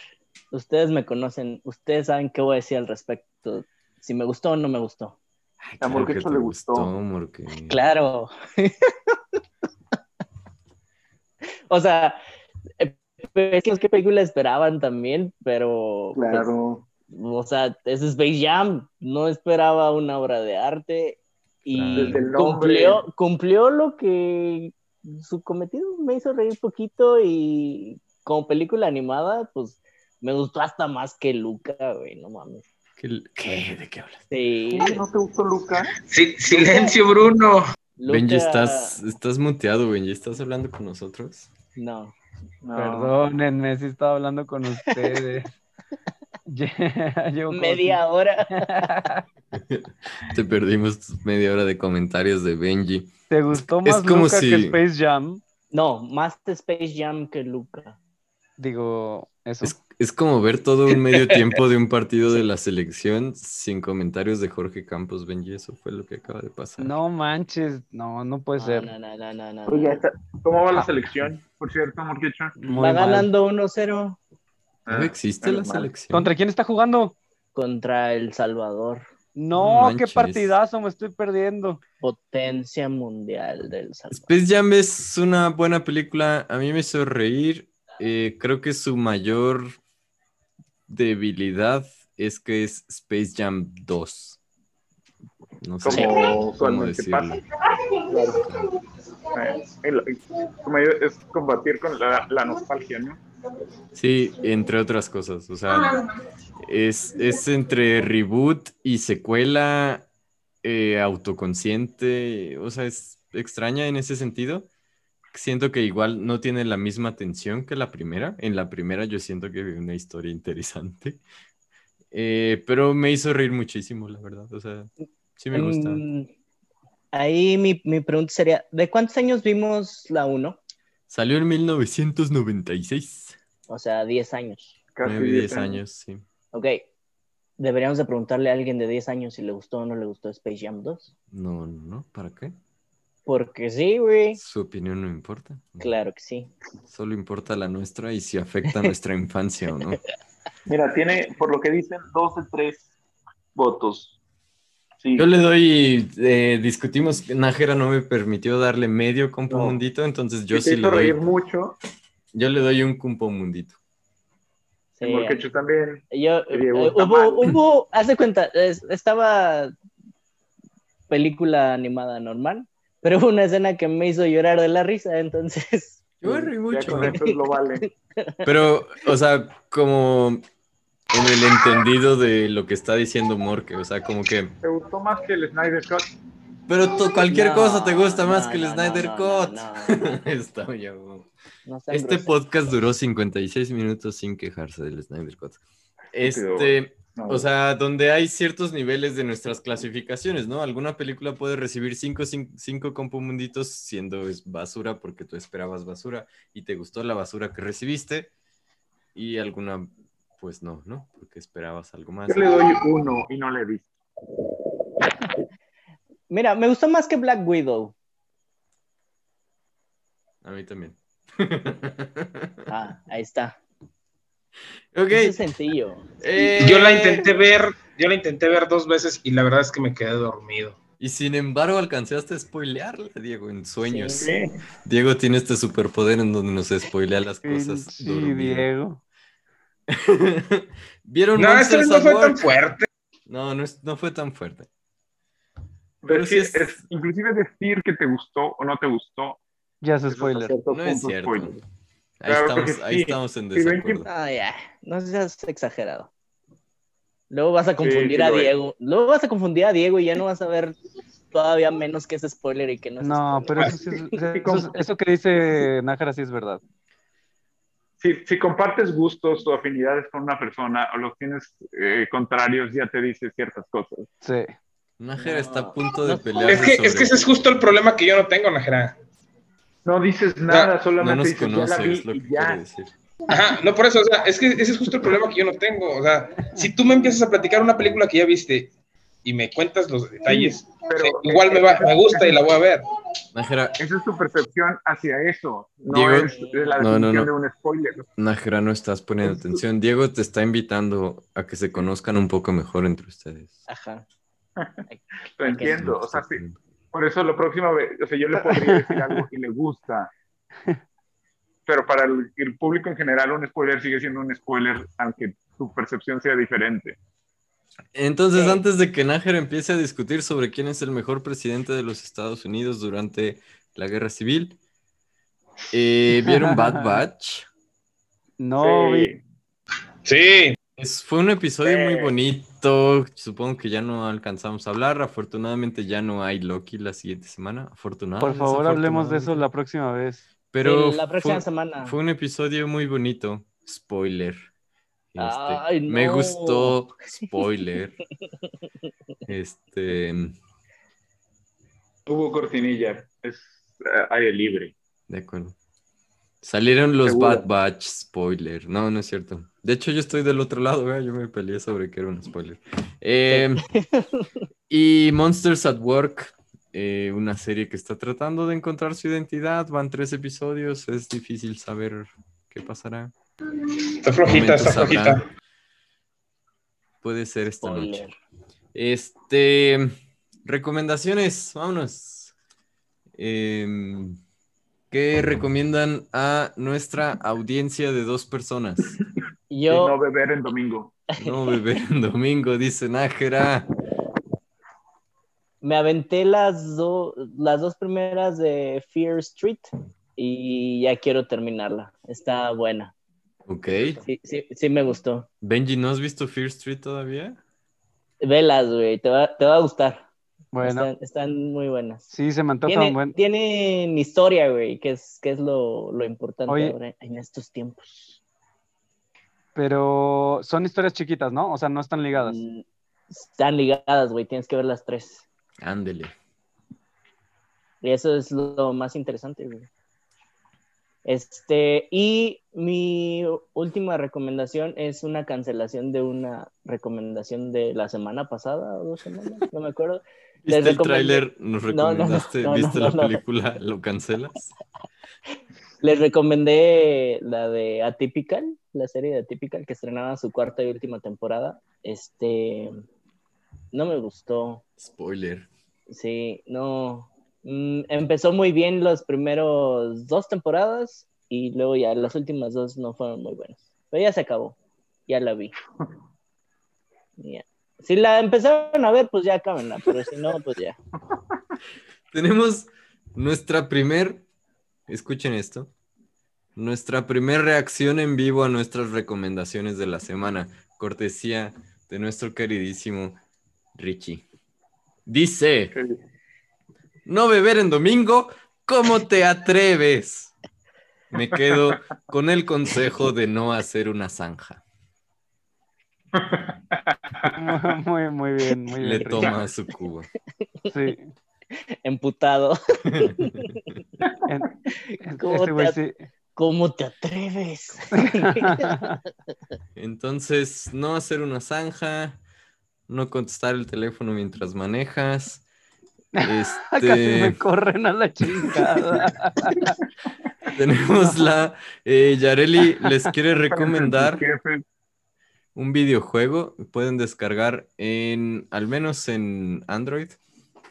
Ustedes me conocen, ustedes saben qué voy a decir al respecto. Si me gustó o no me gustó. Ay, A Mor que eso te le gustó. Claro. o sea, eh, es que película esperaban también, pero. pues, Claro. O sea, es Space Jam. No esperaba una obra de arte. Y cumplió, cumplió lo que su cometido me hizo reír poquito. Y como película animada, pues me gustó hasta más que Luca, güey, no mames. ¿Qué? qué? ¿De qué hablas? Sí, ¿No te gustó Luca? Sí, silencio, Bruno. Benji, estás, estás muteado, Benji. ¿Estás hablando con nosotros? No. No. Perdónenme si estaba hablando con ustedes. Como Media hora. Te perdimos media hora de comentarios de Benji. ¿Te gustó Es más como Luca si- que Space Jam? No, más de Space Jam que Luca. Digo, eso. Es, es como ver todo un medio tiempo de un partido de la selección sin comentarios de Jorge Campos, Benji. Eso fue lo que acaba de pasar. No manches, no, no puede No, ser. no, no, no, no, no. Oye. ¿Cómo va la selección? Por cierto, Morquicho. Muy Va mal. ganando 1-0 ¿No existe la selección? ¿Contra quién está jugando? contra El Salvador. No, qué partidazo, me estoy perdiendo. Potencia mundial del Salvador. Space Jam es una buena película. A mí me hizo reír. Eh, creo que su mayor debilidad es que es Space Jam 2. No sé Como cómo usualmente decirlo. Eh, el- como yo- es combatir con la, la nostalgia, ¿no? Sí, entre otras cosas. O sea, es, es entre reboot y secuela eh, autoconsciente. O sea, es extraña en ese sentido. Siento que igual no tiene la misma tensión que la primera. En la primera yo siento que vi una historia interesante. Eh, pero me hizo reír muchísimo, la verdad. O sea, sí me gusta. Mm, ahí mi, mi pregunta sería, ¿de cuántos años vimos la 1? Salió en 1996. O sea, 10 años. Casi 9, 10 años, sí. Ok. Deberíamos de preguntarle a alguien de 10 años si le gustó o no le gustó Space Jam 2. No, no, no. ¿Para qué? Porque sí, güey. Su opinión no importa. Claro que sí. Solo importa la nuestra y si afecta a nuestra infancia o no. Mira, tiene, por lo que dicen, dos de tres votos. Sí. Yo le doy, eh, discutimos, Nájera no me permitió darle medio compomundito, entonces yo Y te sí le hizo reír doy, mucho. Yo le doy un compomundito. Sí, Morquecho también. Yo, eh, hubo, hubo, haz de cuenta, es- estaba película animada normal, pero hubo una escena que me hizo llorar de la risa, entonces, Yo me reí Ya mucho. con eso lo vale. Pero, o sea, como en el entendido de lo que está diciendo Morque, o sea, como que, ¿Te gustó más que el Snyder Cut? Pero tú- cualquier No, cosa te gusta más no, que el no, Snyder no, Cut. no, no, Está Este podcast duró 56 minutos sin quejarse del Snyder Cut. Este, No. o sea, donde hay ciertos niveles de nuestras clasificaciones, ¿no? Alguna película puede recibir 5 cinco, cinco compomunditos siendo basura porque tú esperabas basura y te gustó la basura que recibiste y alguna pues no, ¿no? Porque esperabas algo más. yo le doy uno y no le di. Mira, me gustó más que Black Widow. A mí también. Ah, ahí está. Ok. Es sencillo. Eh, Yo la intenté ver, yo la intenté ver dos veces y la verdad es que me quedé dormido. Y sin embargo, alcanzaste a spoilearla, Diego, en sueños. Sí. Diego tiene este superpoder en donde nos spoilea las cosas. Sí, dormido. Diego. ¿Vieron No, vez no fue tan fuerte. No, no, es- no fue tan fuerte. Pero sí es- es, inclusive decir que te gustó o no te gustó. Ya es spoiler. cierto No es cierto. spoiler. Ahí Claro estamos, que ahí sí. estamos en desacuerdo. Ah, ya. No seas exagerado. Luego vas a confundir sí a. Diego. Luego vas a confundir a Diego y ya no vas a ver todavía menos que es spoiler y que no es No, spoiler. pero eso, sí es- eso, que dice Nájera sí es verdad. Si, si compartes gustos o afinidades con una persona o los tienes eh, contrarios, ya te dice ciertas cosas. Sí. Nájera No, está a punto de pelear. Es que, es que ese es justo el problema que yo no tengo, Najera. No dices nada, No solamente nos dices, ya la vi es lo que y quiere ya. decir. Ajá, no por eso, o sea, es que ese es justo el problema que yo no tengo. O sea, si tú me empiezas a platicar una película que ya viste y me cuentas los detalles, Pero sí, igual me, va, me gusta y la voy a ver. Nájera, Esa es tu percepción hacia eso, no Diego, es la no, no, definición no. de un spoiler. Nájera, no estás poniendo atención. Diego te está invitando a que se conozcan un poco mejor entre ustedes. Ajá. Lo entiendo, o sea, sí, por eso la próxima vez, o sea, yo le podría decir algo y le gusta. Pero para el, el público en general, un spoiler sigue siendo un spoiler, aunque tu percepción sea diferente. Entonces, Sí. antes de que Nájera empiece a discutir sobre quién es el mejor presidente de los Estados Unidos durante la guerra civil, eh, ¿vieron Bad Batch? No, vi- Sí. Sí, Es- fue un episodio muy Sí. bonito. Supongo que ya no alcanzamos a hablar. Afortunadamente ya no hay Loki la siguiente semana. Afortunado. por favor, hablemos de eso la próxima vez. Pero Sí, la próxima fue, semana. fue un episodio muy bonito. Spoiler. Este, Ay, Me gustó. Spoiler. este. Hubo cortinilla, es eh, aire libre. De acuerdo. Salieron los Seguro. Bad Batch, spoiler. No, no es cierto. De hecho, yo estoy del otro lado, yo me peleé sobre que era un spoiler. Eh, y Monsters at Work, eh, una serie que está tratando de encontrar su identidad. Van tres episodios, es difícil saber qué pasará. está flojita, está flojita. Puede ser esta noche. Este, recomendaciones, vámonos. Em, ¿Qué recomiendan a nuestra audiencia de dos personas? Y Yo, no beber en domingo. No beber en domingo, dice Nájera. me aventé las, do- las dos primeras de Fear Street y ya quiero terminarla. Está buena. Ok. Sí, sí, sí me gustó. Benji, ¿no has visto Fear Street todavía? Velas, güey, te va, te va a gustar. Bueno, Están, están muy buenas. sí, se me antoja Tienen, un buen. tienen historia, güey, que es, que es lo, lo importante Oye. ahora en estos tiempos. Pero son historias chiquitas, ¿no? O sea, no están ligadas. Mm, Están ligadas, güey, tienes que ver las tres. Ándele. Y eso es lo más interesante, güey. Este, y mi última recomendación es una cancelación de una recomendación de la semana pasada o dos semanas, no me acuerdo. Les ¿Viste el recomendé- tráiler? ¿Nos No, no, no, recomendaste? no, ¿Viste no, la no. película? ¿Lo cancelas? Les recomendé la de Atypical, la serie de Atypical que estrenaba su cuarta y última temporada. Este, no me gustó. Spoiler. Sí, no. Mm, empezó muy bien los primeros dos temporadas y luego ya las últimas dos no fueron muy buenas. Pero ya se acabó. Ya la vi. Ya. Si la empezaron a ver, pues ya acábenla, pero si no, pues ya. Tenemos nuestra primer, escuchen esto, nuestra primer reacción en vivo a nuestras recomendaciones de la semana, cortesía de nuestro queridísimo Richie. Dice, no beber en domingo, ¿cómo te atreves? Me quedo con el consejo de no hacer una zanja. Muy, muy bien, muy bien. Le toma su cuba. Sí. Emputado. En- en- ¿Cómo este güey te sí. ¿Cómo te atreves? Entonces, no hacer una zanja, no contestar el teléfono mientras manejas, Casi Este, me corren a la chingada. tenemos la eh, Yareli les quiere recomendar un videojuego. Pueden descargar en, al menos en Android.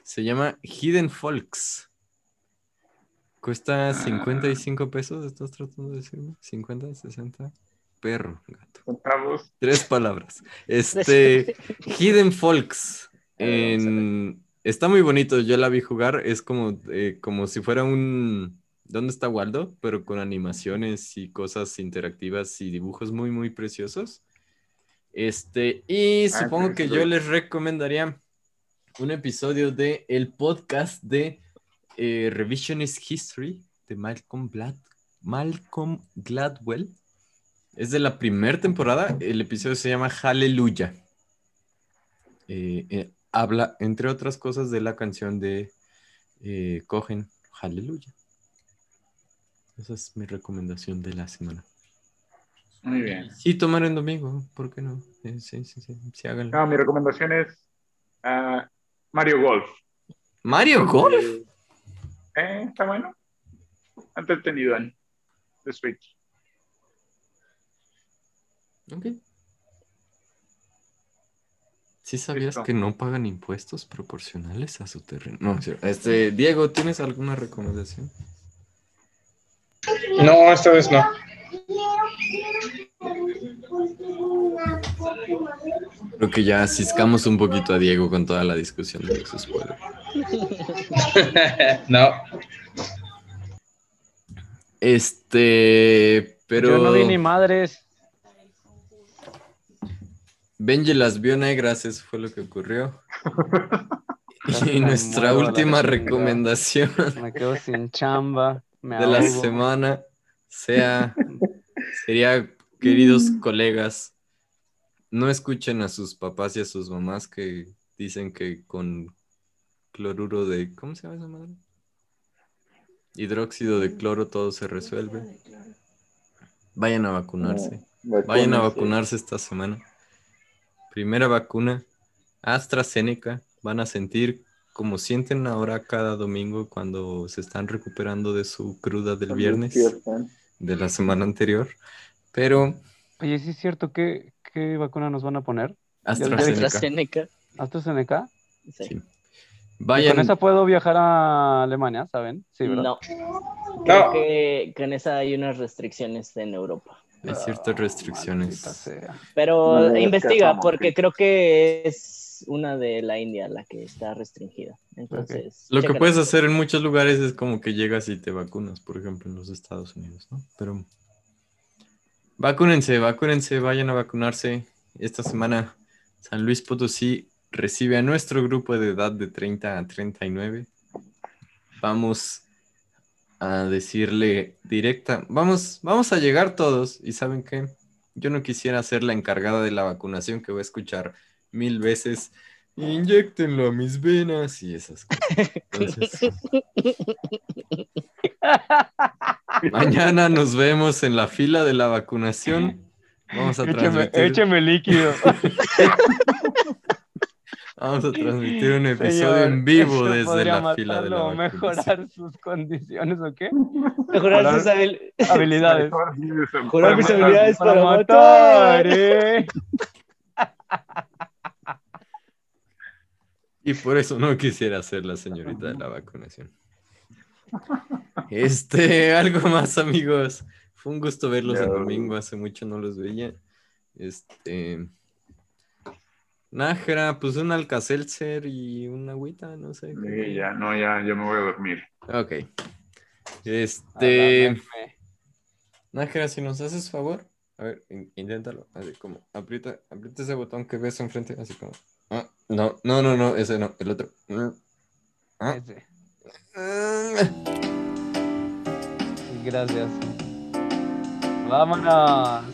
Se llama Hidden Folks. Cuesta 55 pesos. ¿Estás tratando de decirme? 50, 60. Perro, gato. centavos. Tres palabras. Este, Hidden Folks. en- Está muy bonito. Yo la vi jugar. Es como, eh, como si fuera un. ¿Dónde está Waldo? Pero con animaciones y cosas interactivas y dibujos muy, muy preciosos. Este, y Ah, supongo que yo les recomendaría un episodio de el podcast de eh, Revisionist History de Malcolm, Glad- Malcolm Gladwell. Es de la primera temporada. El episodio se llama Hallelujah. Eh, eh, habla, entre otras cosas, de la canción de eh, Cohen, Hallelujah. Esa es mi recomendación de la semana. Muy bien. Sí, tomar en domingo, ¿por qué no? Sí, sí, sí, sí, háganlo. No, mi recomendación es ah, Mario Golf. Mario Golf. Eh, está bueno. Entretenido en Switch. Ok. ¿Sí sabías Listo. que no pagan impuestos proporcionales a su terreno? No. Este, Diego, ¿tienes alguna recomendación? No, esta vez no. Creo que ya ciscamos un poquito a Diego con toda la discusión de los spoilers. no. Este, pero Yo no vi ni madres. Benji las vio negras, eso fue lo que ocurrió. Y nuestra última recomendación Me quedo sin chamba. Me de la semana sea sería queridos colegas no escuchen a sus papás y a sus mamás que dicen que con cloruro de ¿cómo se llama esa madre? hidróxido de cloro todo se resuelve. Vayan a vacunarse. vayan a vacunarse esta semana. Primera vacuna AstraZeneca. Van a sentir como sienten ahora cada domingo cuando se están recuperando de su cruda del viernes de la semana anterior. Pero Oye, sí es cierto. ¿Qué, qué vacuna nos van a poner? AstraZeneca. AstraZeneca. ¿AstraZeneca? Sí. Sí. ¿Y Vayan, con esa puedo viajar a Alemania, ¿saben? Sí, ¿verdad? No. Creo No. que con esa hay unas restricciones en Europa. hay ciertas Maldita restricciones. Pero No, es que investiga, porque creo que es una de la India la que está restringida. Entonces, Lo que puedes hacer en muchos lugares es como que llegas y te vacunas, por ejemplo, en los Estados Unidos, ¿no? Pero vacúnense, vacúnense, vayan a vacunarse. Esta semana San Luis Potosí recibe a nuestro grupo de edad de 30 a 39. Vamos a decirle directa, vamos, vamos a llegar todos y ¿saben qué? Yo no quisiera ser la encargada de la vacunación que voy a escuchar mil veces. Inyectenlo a mis venas y esas cosas. Entonces, mañana nos vemos en la fila de la vacunación. Vamos a transmitir, écheme líquido. vamos a transmitir un episodio Señor, en vivo ¿eso desde la fila de la vacunación. mejorar sus condiciones o qué? Mejorar sus habil- Habilidades. Mejorar mis habilidades Para para matar, matar. ¿eh? Y por eso no quisiera ser la señorita de la vacunación. Este, algo más, amigos. Fue un gusto verlos el domingo. Hace mucho no los veía. Este. Nájera, pues un alcacelser y una agüita, no sé. Sí, ya, no, ya, yo me voy a dormir. Ok. Este. Nájera, si nos haces favor. A ver, in- inténtalo. Así como, aprieta, aprieta ese botón que ves enfrente. Así como. Ah, no, no, no, no, ese no, el otro. Ah. Ese. Mm. Gracias. Vámonos.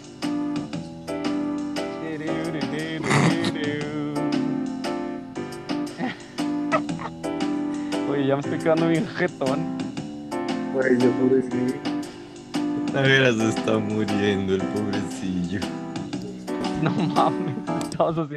Oye, ya me estoy quedando bien jetón. Güey, yo pobrecito. Nájera se está muriendo, el pobrecillo. No mames, estamos haciendo.